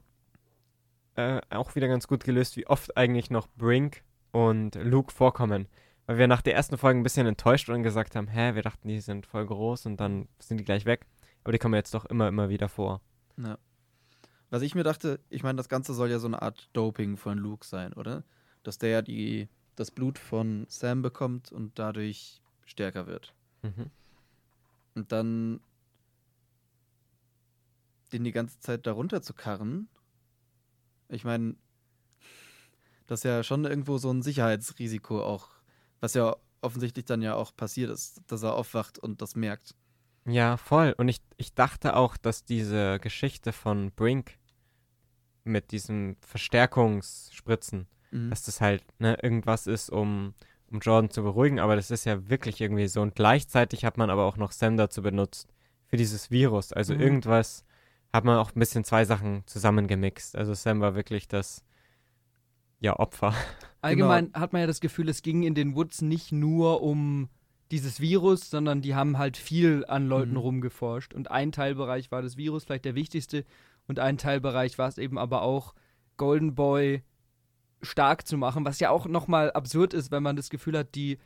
äh, auch wieder ganz gut gelöst, wie oft eigentlich noch Brink und Luke vorkommen. Weil wir nach der ersten Folge ein bisschen enttäuscht und gesagt haben, hä, wir dachten, die sind voll groß und dann sind die gleich weg. Aber die kommen jetzt doch immer, immer wieder vor. Ja. Was ich mir dachte, ich meine, das Ganze soll ja so eine Art Doping von Luke sein, oder? Dass der ja die, das Blut von Sam bekommt und dadurch stärker wird. Mhm. Und dann den die ganze Zeit darunter zu karren. Ich meine, das ist ja schon irgendwo so ein Sicherheitsrisiko auch, was ja offensichtlich dann ja auch passiert ist, dass er aufwacht und das merkt. Ja, voll. Und ich, ich dachte auch, dass diese Geschichte von Brink mit diesen Verstärkungsspritzen, Mhm. dass das halt ne, irgendwas ist, um, um Jordan zu beruhigen, aber das ist ja wirklich irgendwie so. Und gleichzeitig hat man aber auch noch Sam dazu benutzt für dieses Virus. Also Mhm. irgendwas hat man auch ein bisschen zwei Sachen zusammengemixt. Also Sam war wirklich das ja, Opfer. *laughs* Allgemein hat man ja das Gefühl, es ging in den Woods nicht nur um dieses Virus, sondern die haben halt viel an Leuten Mhm. rumgeforscht. Und ein Teilbereich war das Virus, vielleicht der wichtigste. Und ein Teilbereich war es eben aber auch, Golden Boy stark zu machen, was ja auch nochmal absurd ist, wenn man das Gefühl hat, die,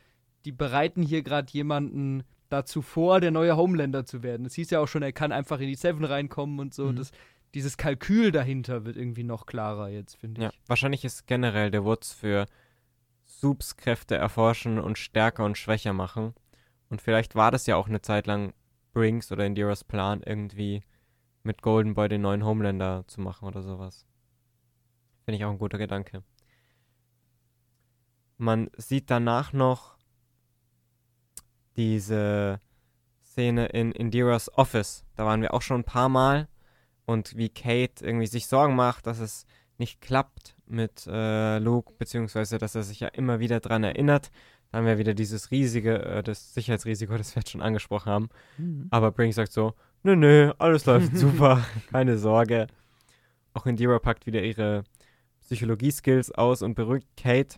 die bereiten hier gerade jemanden dazu vor, der neue Homelander zu werden. Es hieß ja auch schon, er kann einfach in die Seven reinkommen und so. Mhm. Das, dieses Kalkül dahinter wird irgendwie noch klarer jetzt, finde ich. Ja, wahrscheinlich ist generell der Woods für Subs Kräfte erforschen und stärker und schwächer machen. Und vielleicht war das ja auch eine Zeit lang Brinks oder Indiras Plan, irgendwie mit Golden Boy den neuen Homelander zu machen oder sowas. Finde ich auch ein guter Gedanke. Man sieht danach noch diese Szene in Indiras Office. Da waren wir auch schon ein paar Mal. Und wie Kate irgendwie sich Sorgen macht, dass es nicht klappt mit äh, Luke, beziehungsweise dass er sich ja immer wieder dran erinnert. Da haben wir wieder dieses riesige, äh, das Sicherheitsrisiko, *laughs* das wir jetzt schon angesprochen haben. Mhm. Aber Brink sagt so, nö, nö, alles läuft *laughs* super, keine Sorge. Auch Indira packt wieder ihre Psychologie-Skills aus und beruhigt Kate.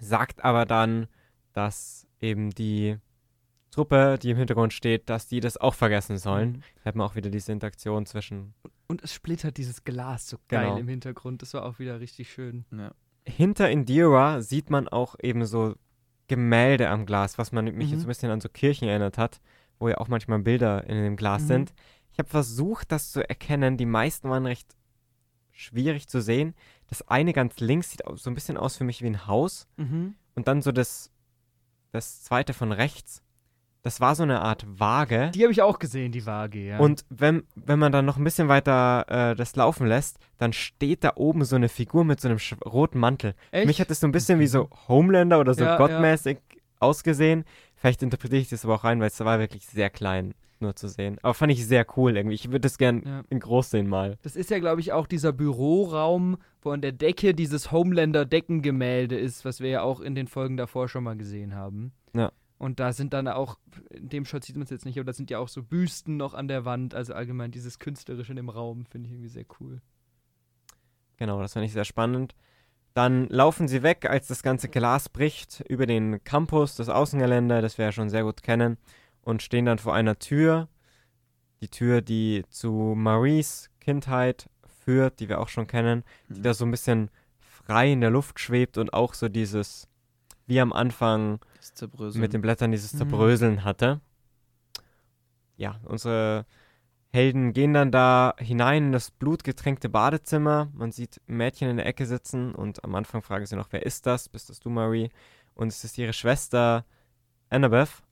Sagt aber dann, dass eben die Truppe, die im Hintergrund steht, dass die das auch vergessen sollen. Mhm. Da hat man auch wieder diese Interaktion zwischen Und es splittert dieses Glas so geil Genau. im Hintergrund. Das war auch wieder richtig schön. Ja. hinter Indira sieht man auch eben so Gemälde am Glas, was man mich Mhm. jetzt ein bisschen an so Kirchen erinnert hat, wo ja auch manchmal Bilder in dem Glas Mhm. sind. Ich habe versucht, das zu erkennen. Die meisten waren recht schwierig zu sehen. Das eine ganz links sieht so ein bisschen aus für mich wie ein Haus. Mhm. Und dann so das, das zweite von rechts. Das war so eine Art Waage. Die habe ich auch gesehen, die Waage, ja. Und wenn, wenn man dann noch ein bisschen weiter äh, das laufen lässt, dann steht da oben so eine Figur mit so einem roten Mantel. Echt? Mich hat das so ein bisschen wie so Homelander oder so Ja, gottmäßig ausgesehen. Vielleicht interpretiere ich das aber auch rein, weil es war wirklich sehr klein nur zu sehen. Aber fand ich sehr cool irgendwie. Ich würde das gern Ja. in groß sehen mal. Das ist ja, glaube ich, auch dieser Büroraum, wo an der Decke dieses Homelander-Deckengemälde ist, was wir ja auch in den Folgen davor schon mal gesehen haben. Ja. Und da sind dann auch, in dem Shot sieht man es jetzt nicht, aber da sind ja auch so Büsten noch an der Wand. Also allgemein dieses Künstlerische in dem Raum finde ich irgendwie sehr cool. Genau, das fand ich sehr spannend. Dann laufen sie weg, als das ganze Glas bricht, über den Campus, das Außengelände, das wir ja schon sehr gut kennen, und stehen dann vor einer Tür. Die Tür, die zu Maries Kindheit führt, die wir auch schon kennen, die Mhm. da so ein bisschen frei in der Luft schwebt und auch so dieses, wie am Anfang mit den Blättern dieses Mhm. Zerbröseln hatte. Ja, unsere Helden gehen dann da hinein in das blutgetränkte Badezimmer. Man sieht ein Mädchen in der Ecke sitzen und am Anfang fragen sie noch, wer ist das? Bist das du, Marie? Und es ist ihre Schwester Annabeth.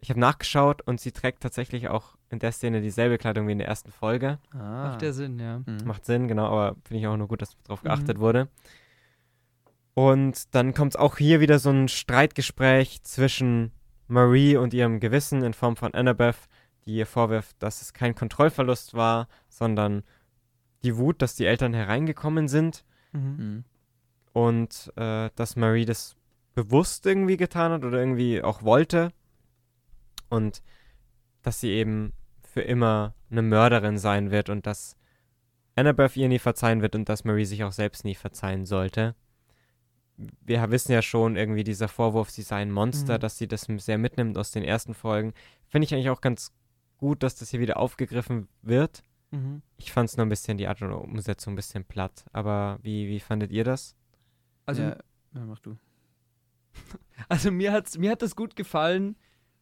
Ich habe nachgeschaut und sie trägt tatsächlich auch in der Szene dieselbe Kleidung wie in der ersten Folge. ah. Macht der Sinn, ja. Mhm. Macht Sinn, genau, aber finde ich auch nur gut, dass darauf Mhm. geachtet wurde. Und dann kommt auch hier wieder so ein Streitgespräch zwischen Marie und ihrem Gewissen in Form von Annabeth, die ihr vorwirft, dass es kein Kontrollverlust war, sondern die Wut, dass die Eltern hereingekommen sind Mhm. Mhm. und äh, dass Marie das bewusst irgendwie getan hat oder irgendwie auch wollte und dass sie eben für immer eine Mörderin sein wird und dass Annabeth ihr nie verzeihen wird und dass Marie sich auch selbst nie verzeihen sollte. Wir wissen ja schon irgendwie dieser Vorwurf, sie sei ein Monster, Mhm. dass sie das sehr mitnimmt aus den ersten Folgen. Finde ich eigentlich auch ganz gut, dass das hier wieder aufgegriffen wird. Mhm. Ich fand es nur ein bisschen, die Art und Umsetzung ein bisschen platt. Aber wie, wie fandet ihr das? Also ja, ja, mach du. *laughs* Also mir, hat's, mir hat das gut gefallen,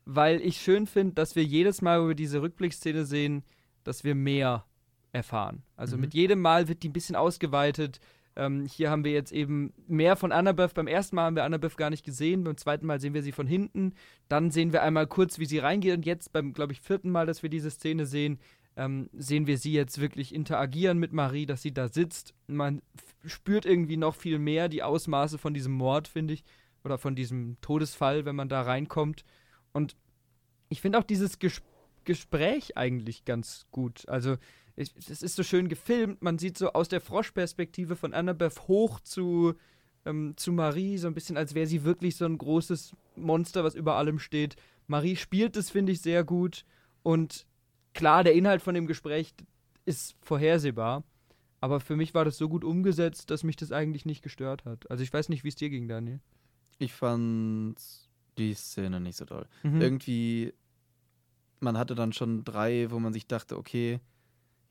weil ich schön finde, dass wir jedes Mal, wo wir diese Rückblickszene sehen, dass wir mehr erfahren. Also Mhm. mit jedem Mal wird die ein bisschen ausgeweitet. Ähm, hier haben wir jetzt eben mehr von Annabeth. Beim ersten Mal haben wir Annabeth gar nicht gesehen. Beim zweiten Mal sehen wir sie von hinten. Dann sehen wir einmal kurz, wie sie reingeht. Und jetzt beim, glaube ich, vierten Mal, dass wir diese Szene sehen, ähm, sehen wir sie jetzt wirklich interagieren mit Marie, dass sie da sitzt. Man spürt irgendwie noch viel mehr die Ausmaße von diesem Mord, finde ich. Oder von diesem Todesfall, wenn man da reinkommt. Und ich finde auch dieses Ges Gespräch eigentlich ganz gut. Also, es es ist so schön gefilmt. Man sieht so aus der Froschperspektive von Annabeth hoch zu, ähm, zu Marie, so ein bisschen, als wäre sie wirklich so ein großes Monster, was über allem steht. Marie spielt es, finde ich, sehr gut. Und klar, der Inhalt von dem Gespräch ist vorhersehbar. Aber für mich war das so gut umgesetzt, dass mich das eigentlich nicht gestört hat. Also ich weiß nicht, wie es dir ging, Daniel. Ich fand die Szene nicht so toll. Mhm. Irgendwie, man hatte dann schon drei, wo man sich dachte, okay,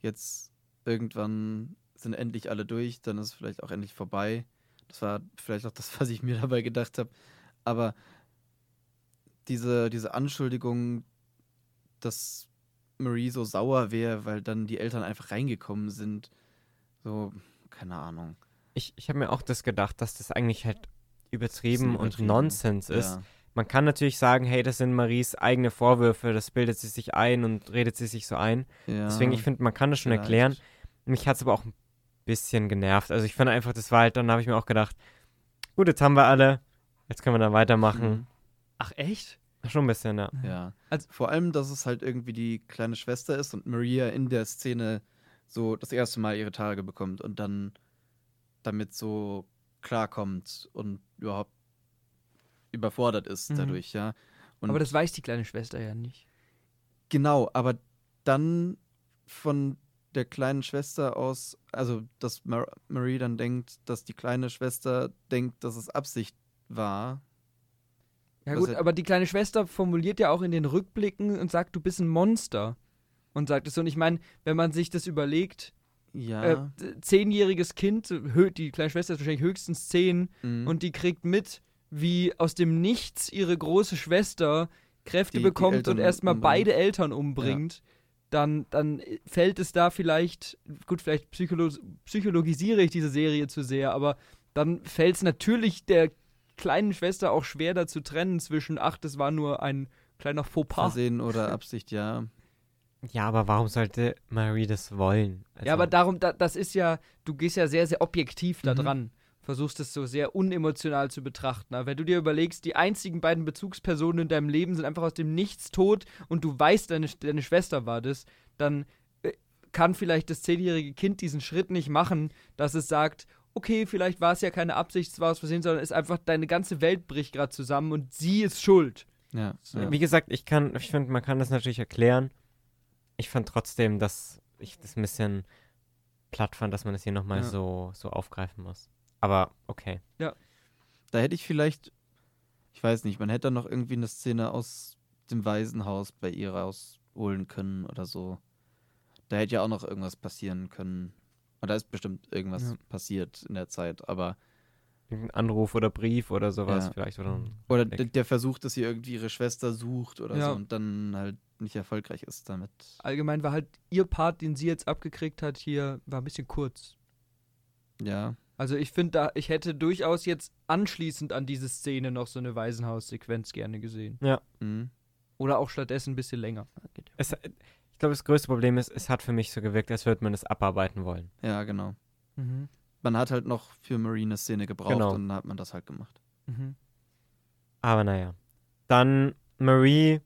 jetzt irgendwann sind endlich alle durch, dann ist es vielleicht auch endlich vorbei. Das war vielleicht auch das, was ich mir *laughs* dabei gedacht habe. Aber diese, diese Anschuldigung, dass Marie so sauer wäre, weil dann die Eltern einfach reingekommen sind, so, keine Ahnung. Ich, ich habe mir auch das gedacht, dass das eigentlich halt übertrieben, Bisschen und übertrieben. Nonsens ist. Ja. Man kann natürlich sagen, hey, das sind Maries eigene Vorwürfe, das bildet sie sich ein und redet sie sich so ein. Ja, Deswegen, ich finde, man kann das schon vielleicht. erklären. Mich hat es aber auch ein bisschen genervt. Also ich finde einfach, das war halt, dann habe ich mir auch gedacht, gut, jetzt haben wir alle, jetzt können wir dann weitermachen. Mhm. Ach, echt? Schon ein bisschen, ja. Ja. Also- Vor allem, dass es halt irgendwie die kleine Schwester ist und Maria in der Szene so das erste Mal ihre Tage bekommt und dann damit so klarkommt und überhaupt überfordert ist Mhm. dadurch, ja. Und Aber das weiß die kleine Schwester ja nicht. genau, aber dann von der kleinen Schwester aus, also dass Mar Marie dann denkt, dass die kleine Schwester denkt, dass es Absicht war. Ja gut, er- aber die kleine Schwester formuliert ja auch in den Rückblicken und sagt, du bist ein Monster. Und sagt es so. Und ich meine, wenn man sich das überlegt, Ja. äh, zehnjähriges Kind, die kleine Schwester ist wahrscheinlich höchstens zehn, mhm. und die kriegt mit, wie aus dem Nichts ihre große Schwester Kräfte Die- die bekommt Eltern und erstmal umbringt. beide Eltern umbringt, dann, dann fällt es da vielleicht, gut, vielleicht psycholo psychologisiere ich diese Serie zu sehr, aber dann fällt es natürlich der kleinen Schwester auch schwer da zu trennen zwischen, ach, das war nur ein kleiner Fauxpas. Versehen oder *laughs* Absicht, ja. Ja, aber warum sollte Marie das wollen? Also, Ja, aber darum, da, das ist ja, du gehst ja sehr, sehr objektiv da Mhm. dran. Versuchst es so sehr unemotional zu betrachten. Aber wenn du dir überlegst, die einzigen beiden Bezugspersonen in deinem Leben sind einfach aus dem Nichts tot und du weißt, deine, deine Schwester war das, dann äh, kann vielleicht das zehnjährige Kind diesen Schritt nicht machen, dass es sagt, okay, vielleicht war es ja keine Absicht, es war aus Versehen, sondern es ist einfach, deine ganze Welt bricht gerade zusammen und sie ist schuld. Ja. So. ja. Wie gesagt, ich kann, ich finde, man kann das natürlich erklären. Ich fand trotzdem, dass ich das ein bisschen platt fand, dass man das hier nochmal Ja. so, so aufgreifen muss. Aber okay. Da hätte ich vielleicht, ich weiß nicht, man hätte dann noch irgendwie eine Szene aus dem Waisenhaus bei ihr rausholen können oder so. Da hätte ja auch noch irgendwas passieren können. Und da ist bestimmt irgendwas Ja. passiert in der Zeit, aber. Irgendein Anruf oder Brief oder sowas Ja. vielleicht. Oder Oder der Versuch, dass sie irgendwie ihre Schwester sucht oder Ja. so und dann halt nicht erfolgreich ist damit. Allgemein war halt ihr Part, den sie jetzt abgekriegt hat, hier, war ein bisschen kurz. Ja. Also ich finde da, ich hätte durchaus jetzt anschließend an diese Szene noch so eine Waisenhaus-Sequenz gerne gesehen. Mhm. Oder auch stattdessen ein bisschen länger. Es, ich glaube, das größte Problem ist, es hat für mich so gewirkt, als würde man es abarbeiten wollen. Ja, genau. Mhm. Man hat halt noch für Marine eine Szene gebraucht Genau. und dann hat man das halt gemacht. Mhm. Aber naja. Dann Marie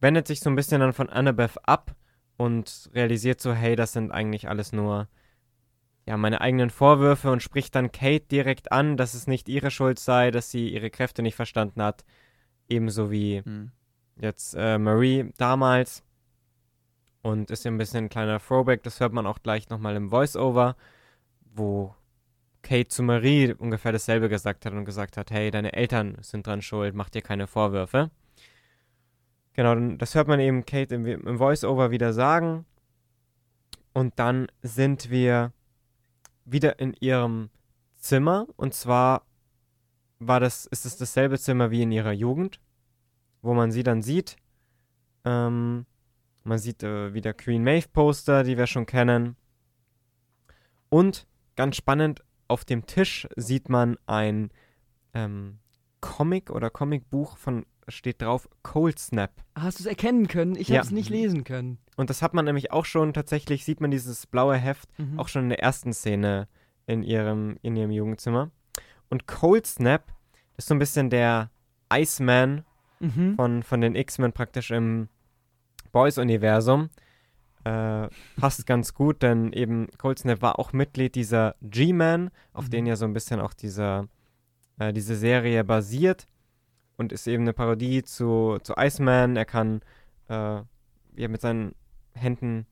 wendet sich so ein bisschen dann von Annabeth ab und realisiert so, hey, das sind eigentlich alles nur ja, meine eigenen Vorwürfe und spricht dann Kate direkt an, dass es nicht ihre Schuld sei, dass sie ihre Kräfte nicht verstanden hat. Ebenso wie Mhm. jetzt äh, Marie damals. Und ist ja ein bisschen ein kleiner Throwback, das hört man auch gleich nochmal im Voice-Over, wo Kate zu Marie ungefähr dasselbe gesagt hat und gesagt hat, hey, deine Eltern sind dran schuld, mach dir keine Vorwürfe. Genau, das hört man eben Kate im, im Voice-Over wieder sagen. Und dann sind wir wieder in ihrem Zimmer und zwar war das, ist es dasselbe Zimmer wie in ihrer Jugend, wo man sie dann sieht. Ähm, man sieht äh, wieder Queen Maeve Poster, die wir schon kennen. Und ganz spannend, auf dem Tisch sieht man ein ähm, Comic oder Comicbuch von, steht drauf, Cold Snap. Hast du es erkennen können? Ich Ja. habe es nicht lesen können. Und das hat man nämlich auch schon, tatsächlich sieht man dieses blaue Heft Mhm. auch schon in der ersten Szene in ihrem, in ihrem Jugendzimmer. Und Cold Snap ist so ein bisschen der Iceman Mhm. von, von den X-Men praktisch im Boys-Universum. Äh, passt ganz gut, denn eben Cold Snap war auch Mitglied dieser G-Man, auf Mhm. den ja so ein bisschen auch dieser, äh, diese Serie basiert. Und ist eben eine Parodie zu, zu Iceman. Er kann äh, ja, mit seinen Händen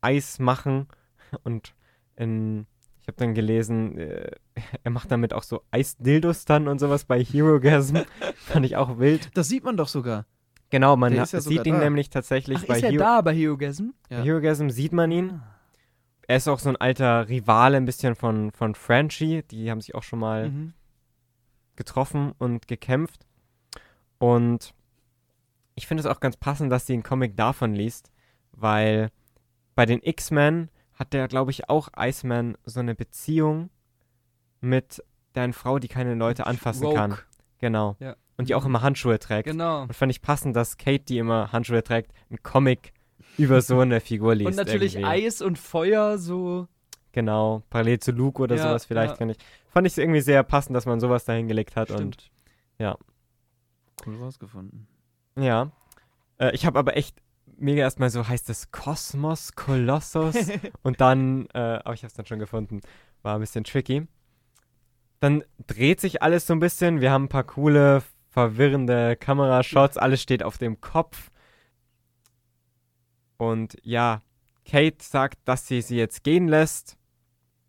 Eis machen. *laughs* Und in, ich habe dann gelesen, äh, *laughs* er macht damit auch so Eisdildos dann und sowas bei Herogasm. *laughs* Fand ich auch wild. Das sieht man doch sogar. Genau, man ja sieht ihn da. nämlich tatsächlich Ach, bei ist er Hero da bei Herogasm? Ja. bei Herogasm sieht man ihn. Ah. Er ist auch so ein alter Rivale ein bisschen von, von Frenchie. Die haben sich auch schon mal Mhm. getroffen und gekämpft. Und ich finde es auch ganz passend, dass sie einen Comic davon liest, weil bei den X-Men hat der, glaube ich, auch Iceman so eine Beziehung mit der Frau, die keine Leute anfassen Rogue. kann. Genau. Ja. Und die auch immer Handschuhe trägt. Genau. Und fand ich passend, dass Kate, die immer Handschuhe trägt, einen Comic über so eine Figur *laughs* liest. Und natürlich irgendwie. Eis und Feuer so. Genau, parallel zu Luke oder Ja, sowas vielleicht, ja. finde ich. Fand ich irgendwie sehr passend, dass man sowas dahin gelegt hat. Stimmt. Cool rausgefunden. Und ja. Äh, ich habe aber echt mega erstmal so, heißt es Kosmos, Kolossus? *laughs* und dann, äh, aber ich habe es dann schon gefunden. War ein bisschen tricky. Dann dreht sich alles so ein bisschen. Wir haben ein paar coole, verwirrende Kamerashots. Alles steht auf dem Kopf. Und ja, Kate sagt, dass sie sie jetzt gehen lässt.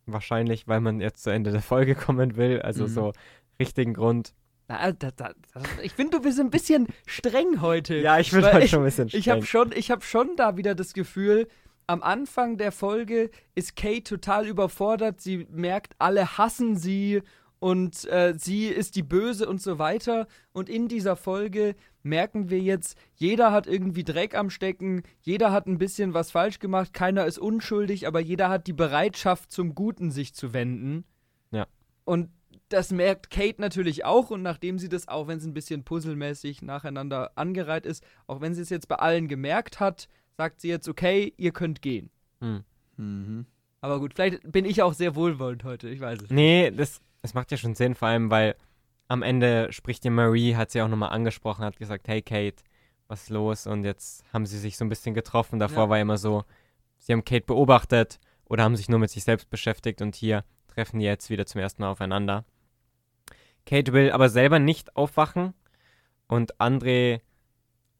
Wahrscheinlich, weil man jetzt zu Ende der Folge *laughs* kommen will. Also Mhm. so richtigen Grund. Na, da, da, da, ich finde, du bist ein bisschen streng heute. Ja, ich bin ich- schon ein bisschen Ich habe streng. schon, ich hab schon da wieder das Gefühl, am Anfang der Folge ist Kate total überfordert. Sie merkt, alle hassen sie und äh, sie ist die Böse und so weiter. Und in dieser Folge merken wir jetzt, jeder hat irgendwie Dreck am Stecken, jeder hat ein bisschen was falsch gemacht, keiner ist unschuldig, aber jeder hat die Bereitschaft, zum Guten sich zu wenden. Ja. Und das merkt Kate natürlich auch und nachdem sie das, auch wenn es ein bisschen puzzelmäßig nacheinander angereiht ist, auch wenn sie es jetzt bei allen gemerkt hat, sagt sie jetzt, okay, ihr könnt gehen. Hm. Mhm. Aber gut, vielleicht bin ich auch sehr wohlwollend heute, ich weiß es. nicht. Nee, das, das macht ja schon Sinn, vor allem, weil am Ende spricht die Marie, hat sie auch nochmal angesprochen, hat gesagt, hey Kate, was ist los? Und jetzt haben sie sich so ein bisschen getroffen. Davor Ja. war immer so, sie haben Kate beobachtet oder haben sich nur mit sich selbst beschäftigt und hier treffen die jetzt wieder zum ersten Mal aufeinander. Kate will aber selber nicht aufwachen und André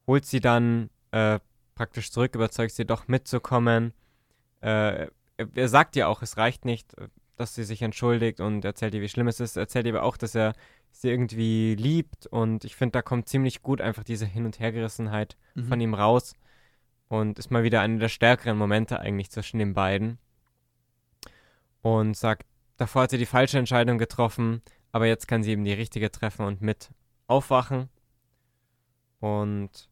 holt sie dann äh, praktisch zurück, überzeugt sie doch mitzukommen. Äh, er, sagt ihr auch, es reicht nicht, äh, dass sie sich entschuldigt und erzählt ihr, wie schlimm es ist. Erzählt ihr aber auch, dass er sie irgendwie liebt und ich finde, da kommt ziemlich gut einfach diese Hin- und Hergerissenheit Mhm. von ihm raus und ist mal wieder einer der stärkeren Momente eigentlich zwischen den beiden. Und sagt, davor hat sie die falsche Entscheidung getroffen, aber jetzt kann sie eben die richtige treffen und mit aufwachen. Und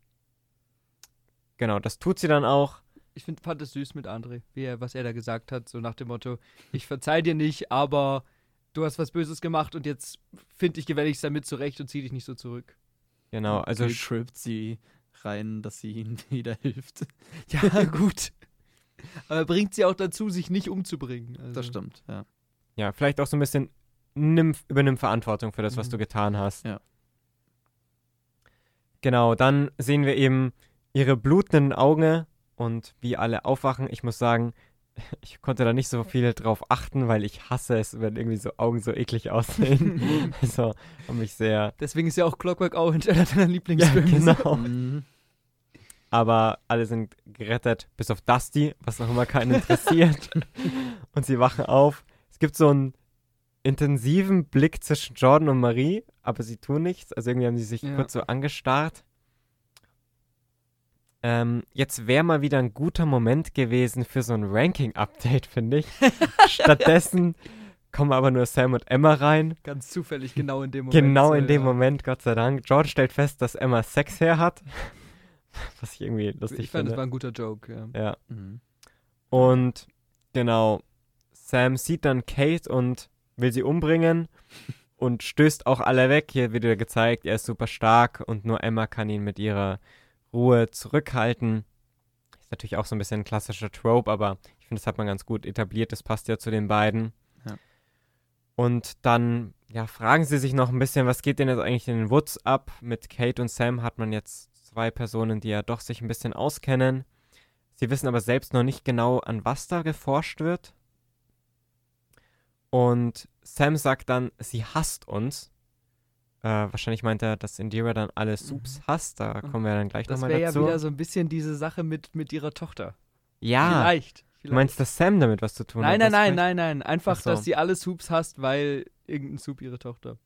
genau, das tut sie dann auch. Ich find, fand es süß mit André, wie er, was er da gesagt hat, so nach dem Motto, ich verzeih dir nicht, aber du hast was Böses gemacht und jetzt finde ich gewältigst damit zurecht und zieh dich nicht so zurück. Genau, also Kate trippt sie rein, dass sie ihnen *laughs* wieder hilft. Ja, *laughs* gut. Aber bringt sie auch dazu, sich nicht umzubringen. Also. Das stimmt, ja. ja, vielleicht auch so ein bisschen nimm, übernimm Verantwortung für das, was Mhm. du getan hast. Ja. Genau, dann sehen wir eben ihre blutenden Augen und wie alle aufwachen. Ich muss sagen, *laughs* ich konnte da nicht so viel drauf achten, weil ich hasse es, wenn irgendwie so Augen so eklig aussehen. *laughs* *laughs* also, haben mich sehr. Deswegen ist ja auch Clockwork Orange einer deiner Ja, Lieblingsfilme. genau. Mhm. Aber alle sind gerettet, bis auf Dusty, was auch immer keinen interessiert. und sie wachen auf. Es gibt so einen intensiven Blick zwischen Jordan und Marie, aber sie tun nichts. Also irgendwie haben sie sich Ja. kurz so angestarrt. Ähm, jetzt wäre mal wieder ein guter Moment gewesen für so ein Ranking-Update, finde ich. *laughs* Stattdessen kommen aber nur Sam und Emma rein. Ganz zufällig, genau in dem Moment. Genau in dem ja. Moment, Gott sei Dank. George stellt fest, dass Emma Sex her hat. *laughs* Was ich irgendwie lustig Ich fand, finde. das war ein guter Joke, ja. ja. Mhm. Und genau, Sam sieht dann Kate und will sie umbringen und stößt auch alle weg. Hier wird wieder gezeigt, er ist super stark und nur Emma kann ihn mit ihrer Ruhe zurückhalten. Ist natürlich auch so ein bisschen ein klassischer Trope, aber ich finde, das hat man ganz gut etabliert. Das passt ja zu den beiden. Ja. Und dann ja, fragen sie sich noch ein bisschen, was geht denn jetzt eigentlich in den Woods ab? Mit Kate und Sam hat man jetzt zwei Personen, die ja doch sich ein bisschen auskennen. Sie wissen aber selbst noch nicht genau, an was da geforscht wird. Und Sam sagt dann, sie hasst uns. Äh, wahrscheinlich meint er, dass Indira dann alle Soups hasst. Da Und kommen wir dann gleich Das nochmal wäre ja dazu. wieder so ein bisschen diese Sache mit, mit ihrer Tochter. ja, Vielleicht. du meinst, dass Sam damit was zu tun Nein, hat? nein, das nein, vielleicht? nein, nein. Einfach, Ach so. dass sie alle Soups hasst, weil irgendein Soup ihre Tochter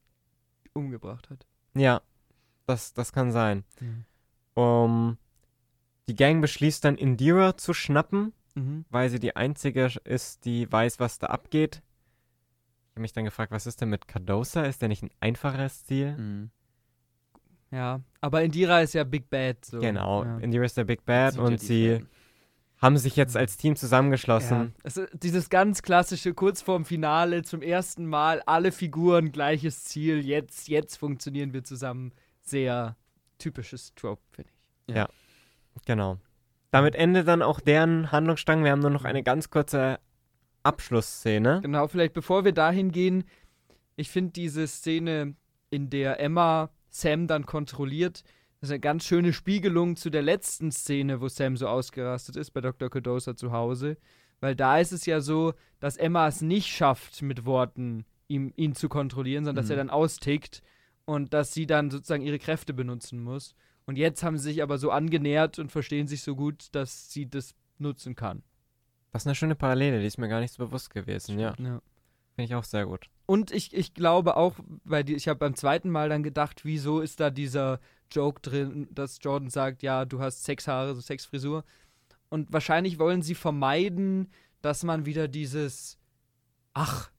umgebracht hat. Ja, das, das kann sein. Um, die Gang beschließt dann, Indira zu schnappen, Mhm. weil sie die einzige ist, die weiß, was da abgeht. Ich habe mich dann gefragt, was ist denn mit Cardosa? Ist der nicht ein einfacheres Ziel? Mhm. Ja, aber Indira ist ja Big Bad. So. Genau, Ja. Indira ist der Big Bad ja und sie Fan. haben sich jetzt als Team zusammengeschlossen. Ja, es ist dieses ganz klassische, kurz vorm Finale, zum ersten Mal, alle Figuren, gleiches Ziel, jetzt, jetzt funktionieren wir zusammen. Sehr typisches Trope, finde ich. Genau. Damit endet dann auch deren Handlungsstrang. Wir haben nur noch eine ganz kurze Abschlussszene. Genau, vielleicht bevor wir dahin gehen, ich finde diese Szene, in der Emma Sam dann kontrolliert, das ist eine ganz schöne Spiegelung zu der letzten Szene, wo Sam so ausgerastet ist bei Dr. Cardosa zu Hause. Weil da ist es ja so, dass Emma es nicht schafft, mit Worten ihm, ihn zu kontrollieren, sondern dass Mhm. er dann austickt und dass sie dann sozusagen ihre Kräfte benutzen muss. Und jetzt haben sie sich aber so angenähert und verstehen sich so gut, dass sie das nutzen kann. Ist eine schöne Parallele, die ist mir gar nicht so bewusst gewesen. Ja, Ja. finde ich auch sehr gut. Und ich, ich glaube auch, weil die, ich habe beim zweiten Mal dann gedacht, wieso ist da dieser Joke drin, dass Jordan sagt, ja, du hast Sexhaare, so Sexfrisur. Und wahrscheinlich wollen sie vermeiden, dass man wieder dieses, ach,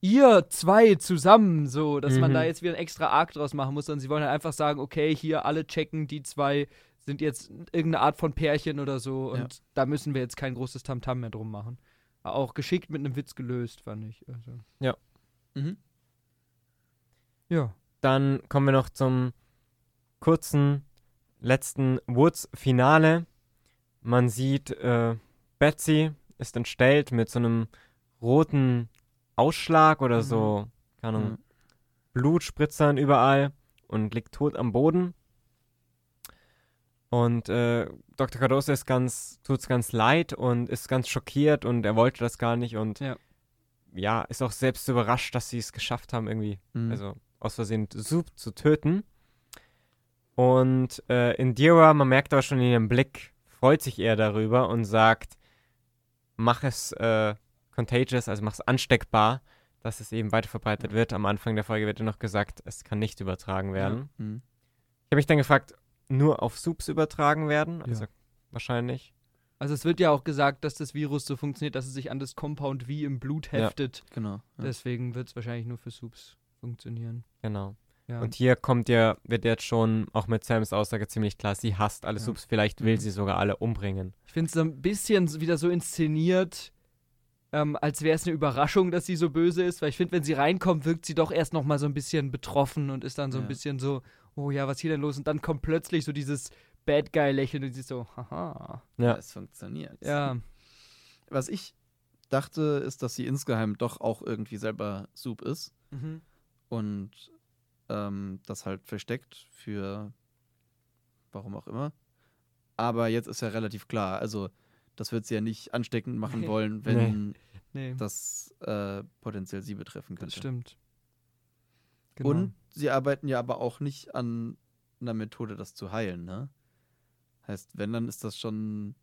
ihr zwei zusammen, so, dass man Mhm. da jetzt wieder einen extra Arc draus machen muss, sondern sie wollen halt einfach sagen, okay, hier alle checken, die zwei sind jetzt irgendeine Art von Pärchen oder so und Ja. da müssen wir jetzt kein großes Tamtam mehr drum machen. Auch geschickt mit einem Witz gelöst, fand ich. Also. Mhm. Ja. Dann kommen wir noch zum kurzen letzten Woods-Finale. Man sieht, äh, Betsy ist entstellt mit so einem roten Ausschlag oder Mhm. so, keine Ahnung, Mhm. Blutspritzern überall und liegt tot am Boden. Und äh, Dr. Cardoso ist ganz, tut's ganz leid und ist ganz schockiert und er wollte das gar nicht und Ja. ja, ist auch selbst überrascht, dass sie es geschafft haben, irgendwie, Mhm. also aus Versehen Soup zu töten. Und äh, Indira, man merkt aber schon in ihrem Blick, freut sich eher darüber und sagt, mach es äh, contagious, also mach es ansteckbar, dass es eben weiter verbreitet wird. Am Anfang der Folge wird ja noch gesagt, es kann nicht übertragen werden. Mhm. Ich habe mich dann gefragt, nur auf Soups übertragen werden? Also wahrscheinlich. Also es wird ja auch gesagt, dass das Virus so funktioniert, dass es sich an das Compound wie im Blut Ja. heftet. Genau. Ja. Deswegen wird es wahrscheinlich nur für Soups funktionieren. Genau. Ja. Und hier kommt ja, wird jetzt schon auch mit Sams Aussage ziemlich klar, sie hasst alle Ja. Soups, vielleicht will Mhm. sie sogar alle umbringen. ich finde es so ein bisschen wieder so inszeniert, ähm, als wäre es eine Überraschung, dass sie so böse ist. Weil ich finde, wenn sie reinkommt, wirkt sie doch erst noch mal so ein bisschen betroffen und ist dann so ein Ja. bisschen so, oh ja, was hier denn los? Und dann kommt plötzlich so dieses Bad Guy-Lächeln und sie so, haha. Ja. Es funktioniert. Ja, Was ich dachte, ist, dass sie insgeheim doch auch irgendwie selber Soup ist mhm. und ähm, das halt versteckt für warum auch immer. Aber jetzt ist ja relativ klar, also das wird sie ja nicht ansteckend machen Nee. wollen, wenn nee, das äh, potenziell sie betreffen das könnte. stimmt. Genau. Und sie arbeiten ja aber auch nicht an einer Methode, das zu heilen, ne? Heißt, wenn, dann ist das schon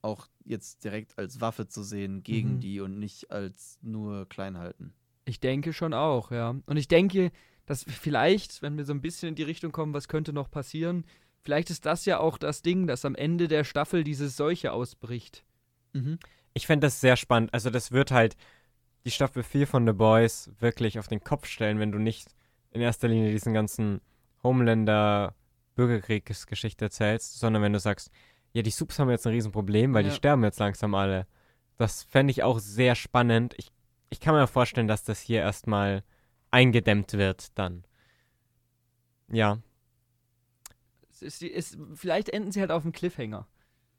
auch jetzt direkt als Waffe zu sehen gegen Mhm. die und nicht als nur klein halten. Ich denke schon auch, ja. Und ich denke, dass vielleicht, wenn wir so ein bisschen in die Richtung kommen, was könnte noch passieren, vielleicht ist das ja auch das Ding, dass am Ende der Staffel diese Seuche ausbricht. Mhm. Ich fände das sehr spannend. Also das wird halt die Staffel 4 von The Boys wirklich auf den Kopf stellen, wenn du nicht in erster Linie diesen ganzen Homelander Bürgerkriegsgeschichte erzählst, sondern wenn du sagst, ja, die Subs haben jetzt ein Riesenproblem, weil Ja. die sterben jetzt langsam alle. Das fände ich auch sehr spannend. Ich, ich kann mir vorstellen, dass das hier erstmal eingedämmt wird dann. Ja. Es ist, ist, vielleicht enden sie halt auf dem Cliffhanger.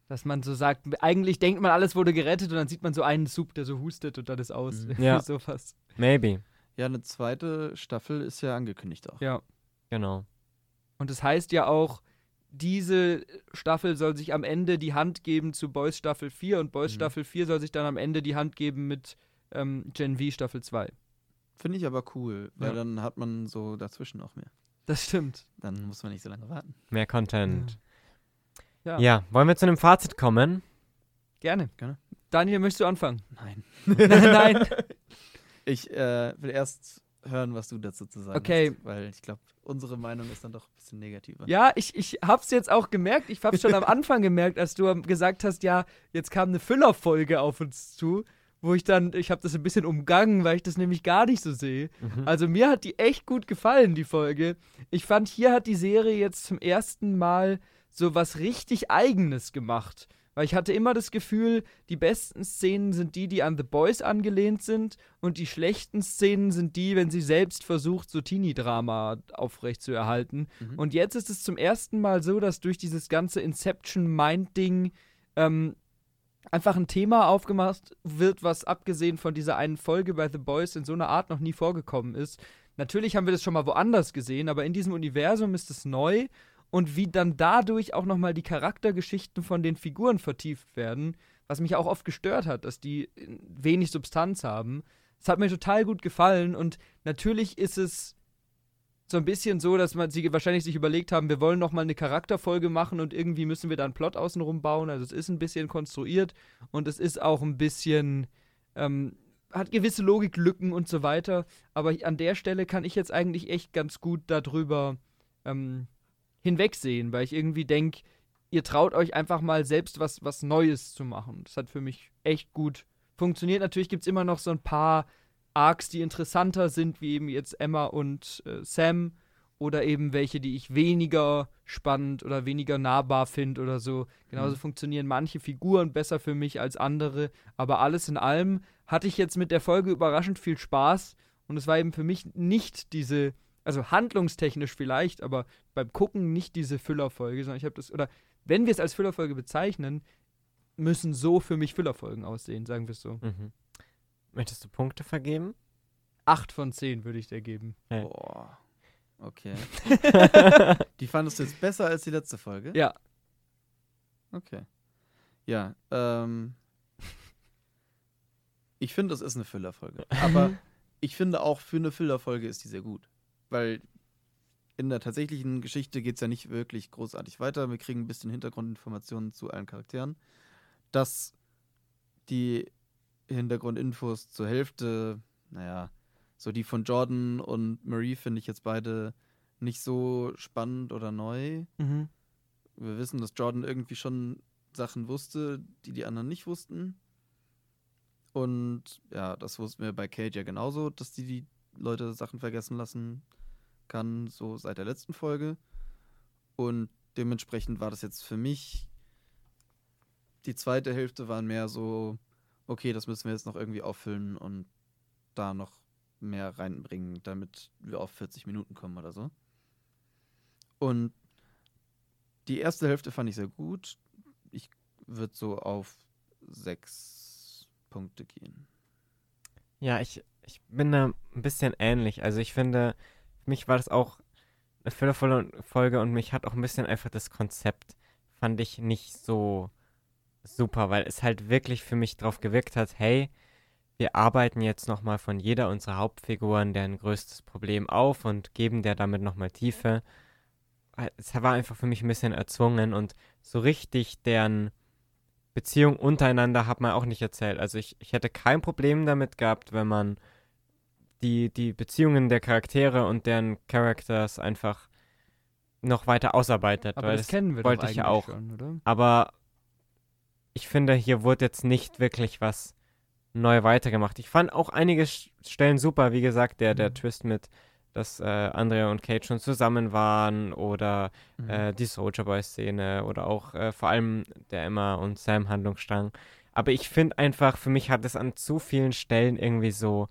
Dass man so sagt, eigentlich denkt man, alles wurde gerettet und dann sieht man so einen Sub, der so hustet und dann ist aus. Mhm. *laughs* Ja. sowas. Maybe. Ja, eine zweite Staffel ist ja angekündigt auch. Ja. Genau. Und das heißt ja auch, diese Staffel soll sich am Ende die Hand geben zu Boys Staffel 4 und Boys Mhm. Staffel 4 soll sich dann am Ende die Hand geben mit ähm, Gen V Staffel 2. Finde ich aber cool, weil Ja. dann hat man so dazwischen auch mehr. Das stimmt. Dann muss man nicht so lange warten. Mehr Content. Ja. Ja, wollen wir zu einem Fazit kommen? Gerne. Gerne. Daniel, möchtest du anfangen? *laughs* Nein. Nein. Ich äh, will erst hören, was du dazu zu sagen Okay. hast, weil ich glaube, unsere Meinung ist dann doch ein bisschen negativer. Ja, ich, ich hab's jetzt auch gemerkt. Ich hab's schon am *laughs* Anfang gemerkt, als du gesagt hast, ja, jetzt kam eine Füllerfolge auf uns zu, wo ich dann, ich habe das ein bisschen umgangen, weil ich das nämlich gar nicht so sehe. Mhm. Also mir hat die echt gut gefallen, die Folge. Ich fand, hier hat die Serie jetzt zum ersten Mal so was richtig Eigenes gemacht. Weil ich hatte immer das Gefühl, die besten Szenen sind die, die an The Boys angelehnt sind und die schlechten Szenen sind die, wenn sie selbst versucht, so Teenie-Drama aufrechtzuerhalten. Mhm. Und jetzt ist es zum ersten Mal so, dass durch dieses ganze Inception-Mind-Ding ähm, einfach ein Thema aufgemacht wird, was abgesehen von dieser einen Folge bei The Boys in so einer Art noch nie vorgekommen ist. Natürlich haben wir das schon mal woanders gesehen, aber in diesem Universum ist es neu und wie dann dadurch auch nochmal die Charaktergeschichten von den Figuren vertieft werden, was mich auch oft gestört hat, dass die äh, wenig Substanz haben. Es hat mir total gut gefallen und natürlich ist es so ein bisschen so, dass man sie wahrscheinlich sich überlegt haben, wir wollen noch mal eine Charakterfolge machen und irgendwie müssen wir da einen Plot außenrum bauen. Also es ist ein bisschen konstruiert und es ist auch ein bisschen ähm, hat gewisse Logiklücken und so weiter. Aber an der Stelle kann ich jetzt eigentlich echt ganz gut darüber ähm, hinwegsehen, weil ich irgendwie denke, ihr traut euch einfach mal selbst was, was Neues zu machen. Das hat für mich echt gut funktioniert. Natürlich gibt es immer noch so ein paar Arcs, die interessanter sind, wie eben jetzt Emma und äh, Sam. Oder eben welche, die ich weniger spannend oder weniger nahbar finde oder so. Genauso Mhm. funktionieren manche Figuren besser für mich als andere. Aber alles in allem hatte ich jetzt mit der Folge überraschend viel Spaß. Und es war eben für mich nicht diese, also handlungstechnisch vielleicht, aber beim Gucken nicht diese Füllerfolge, sondern ich habe das, oder wenn wir es als Füllerfolge bezeichnen, müssen so für mich Füllerfolgen aussehen, sagen wir es so. Mhm. Möchtest du Punkte vergeben? Acht von zehn würde ich dir geben. Ja. Boah. Okay. *laughs* Die fandest du jetzt besser als die letzte Folge? Ja. Okay. Ja, ähm. Ich finde, es ist eine Füllerfolge. Aber *laughs* ich finde auch, für eine Füllerfolge ist die sehr gut. Weil in der tatsächlichen Geschichte geht es ja nicht wirklich großartig weiter. Wir kriegen ein bisschen Hintergrundinformationen zu allen Charakteren. Dass die Hintergrundinfos zur Hälfte, naja, so die von Jordan und Marie finde ich jetzt beide nicht so spannend oder neu. Mhm. Wir wissen, dass Jordan irgendwie schon Sachen wusste, die die anderen nicht wussten. Und ja, das wussten wir bei Kate ja genauso, dass die die Leute Sachen vergessen lassen kann, so seit der letzten Folge. Und dementsprechend war das jetzt für mich, die zweite Hälfte waren mehr so, okay, das müssen wir jetzt noch irgendwie auffüllen und da noch mehr reinbringen, damit wir auf 40 Minuten kommen oder so. Und die erste Hälfte fand ich sehr gut. Ich würde so auf sechs Punkte gehen. Ja, ich, ich bin da ein bisschen ähnlich. Also ich finde, mich war das auch eine füllervolle Folge und mich hat auch ein bisschen einfach das Konzept, fand ich nicht so super, weil es halt wirklich für mich drauf gewirkt hat, hey, wir arbeiten jetzt nochmal von jeder unserer Hauptfiguren deren größtes Problem auf und geben der damit nochmal Tiefe. Es war einfach für mich ein bisschen erzwungen und so richtig deren Beziehung untereinander hat man auch nicht erzählt. Also ich, ich hätte kein Problem damit gehabt, wenn man die, die Beziehungen der Charaktere und deren Characters einfach noch weiter ausarbeitet. Aber weil das kennen wir doch wollte eigentlich ich ja auch. schon, oder? Aber ich finde, hier wurde jetzt nicht wirklich was neu weitergemacht. Ich fand auch einige Stellen super, wie gesagt, der, der Mhm. Twist mit, dass äh, Andrea und Kate schon zusammen waren oder Mhm. äh, die Soldier Boy Szene oder auch äh, vor allem der Emma und Sam Handlungsstrang. Aber ich finde einfach, für mich hat es an zu vielen Stellen irgendwie so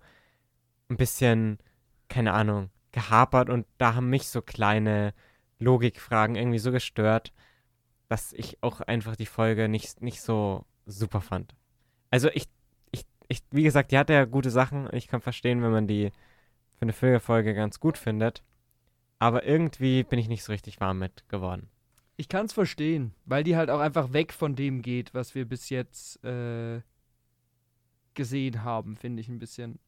ein bisschen, keine Ahnung, gehapert und da haben mich so kleine Logikfragen irgendwie so gestört, dass ich auch einfach die Folge nicht, nicht so super fand. Also ich, ich, ich, wie gesagt, die hat ja gute Sachen. Ich kann verstehen, wenn man die für eine Folge ganz gut findet. Aber irgendwie bin ich nicht so richtig warm mit geworden. Ich kann es verstehen, weil die halt auch einfach weg von dem geht, was wir bis jetzt äh, gesehen haben, finde ich ein bisschen.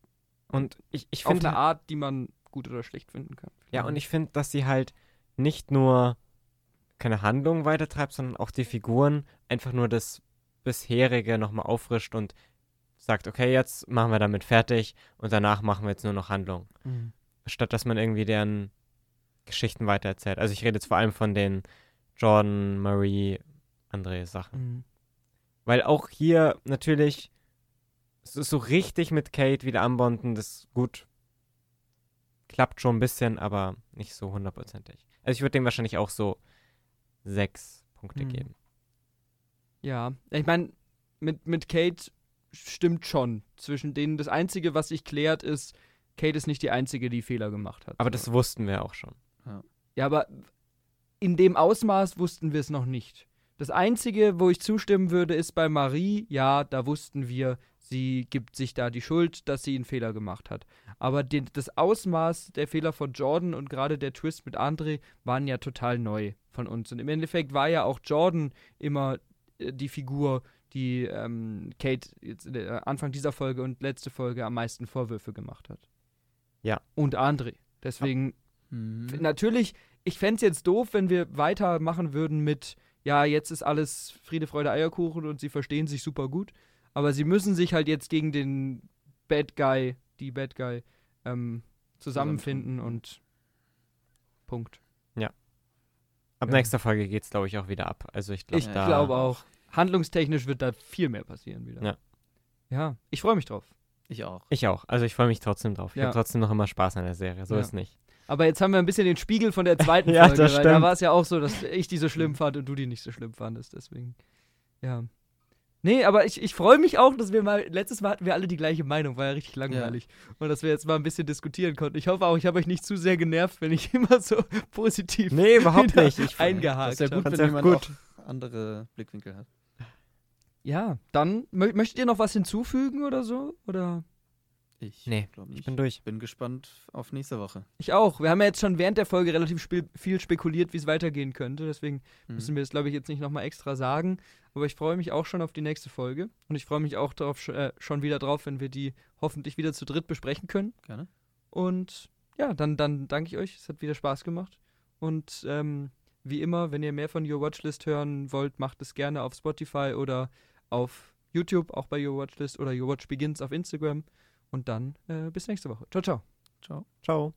Und ich, ich Auf finde eine Art, die man gut oder schlecht finden kann. Ja, und ich finde, dass sie halt nicht nur keine Handlung weitertreibt, sondern auch die Figuren einfach nur das bisherige nochmal auffrischt und sagt, okay, jetzt machen wir damit fertig und danach machen wir jetzt nur noch Handlung. Mhm. Statt dass man irgendwie deren Geschichten weitererzählt. Also ich rede jetzt vor allem von den Jordan, Marie, andere Sachen. Mhm. Weil auch hier natürlich so, so richtig mit Kate wieder anbonden, das gut klappt schon ein bisschen, aber nicht so hundertprozentig. Also ich würde dem wahrscheinlich auch so sechs Punkte Mhm. geben. Ja, ich meine, mit, mit Kate stimmt schon. Zwischen denen das Einzige, was sich klärt, ist, Kate ist nicht die Einzige, die Fehler gemacht hat. Aber das wussten wir auch schon. Ja, aber in dem Ausmaß wussten wir es noch nicht. Das Einzige, wo ich zustimmen würde, ist bei Marie, ja, da wussten wir, sie gibt sich da die Schuld, dass sie einen Fehler gemacht hat. Aber den, das Ausmaß der Fehler von Jordan und gerade der Twist mit André waren ja total neu von uns. Und im Endeffekt war ja auch Jordan immer äh, die Figur, die ähm, Kate jetzt äh, Anfang dieser Folge und letzte Folge am meisten Vorwürfe gemacht hat. Ja. Und André. Deswegen Mhm. Natürlich, ich fände es jetzt doof, wenn wir weitermachen würden mit, ja, jetzt ist alles Friede, Freude, Eierkuchen und sie verstehen sich super gut. Aber sie müssen sich halt jetzt gegen den Bad Guy, die Bad Guy, ähm, zusammenfinden und Punkt. Ab Ja. nächster Folge geht es, glaube ich, auch wieder ab. Also ich glaube, Ich glaube auch. Handlungstechnisch wird da viel mehr passieren wieder. Ja. Ja, ich freue mich drauf. Ich auch. Ich auch. Also ich freue mich trotzdem drauf. Ich Ja. habe trotzdem noch immer Spaß an der Serie. So Ja. ist nicht. Aber jetzt haben wir ein bisschen den Spiegel von der *laughs* zweiten Ja, Folge, das weil da war es ja auch so, dass ich die so schlimm fand und du die nicht so schlimm fandest. Deswegen, ja. Nee, aber ich, ich freue mich auch, dass wir mal, letztes Mal hatten wir alle die gleiche Meinung, war ja richtig langweilig. Und dass wir jetzt mal ein bisschen diskutieren konnten. Ich hoffe auch, ich habe euch nicht zu sehr genervt, wenn ich *laughs* immer so positiv Nee, überhaupt nicht. Ich, eingehakt Das ist ja gut, habe. Wenn ja jemand gut. auch andere Blickwinkel hat. Ja, dann mö möchtet ihr noch was hinzufügen oder so? Oder? Ich Nee, ich bin durch. bin gespannt auf nächste Woche. Ich auch. Wir haben ja jetzt schon während der Folge relativ spe viel spekuliert, wie es weitergehen könnte. Deswegen Mhm. müssen wir es, glaube ich, jetzt nicht nochmal extra sagen. Aber ich freue mich auch schon auf die nächste Folge. Und ich freue mich auch drauf, äh, schon wieder drauf, wenn wir die hoffentlich wieder zu dritt besprechen können. Gerne. Und ja, dann, dann danke ich euch. Es hat wieder Spaß gemacht. Und ähm, wie immer, wenn ihr mehr von Your Watchlist hören wollt, macht es gerne auf Spotify oder auf YouTube, auch bei Your Watchlist oder Your Watch Begins auf Instagram. Und dann äh, bis nächste Woche. Ciao, ciao. Ciao. Ciao.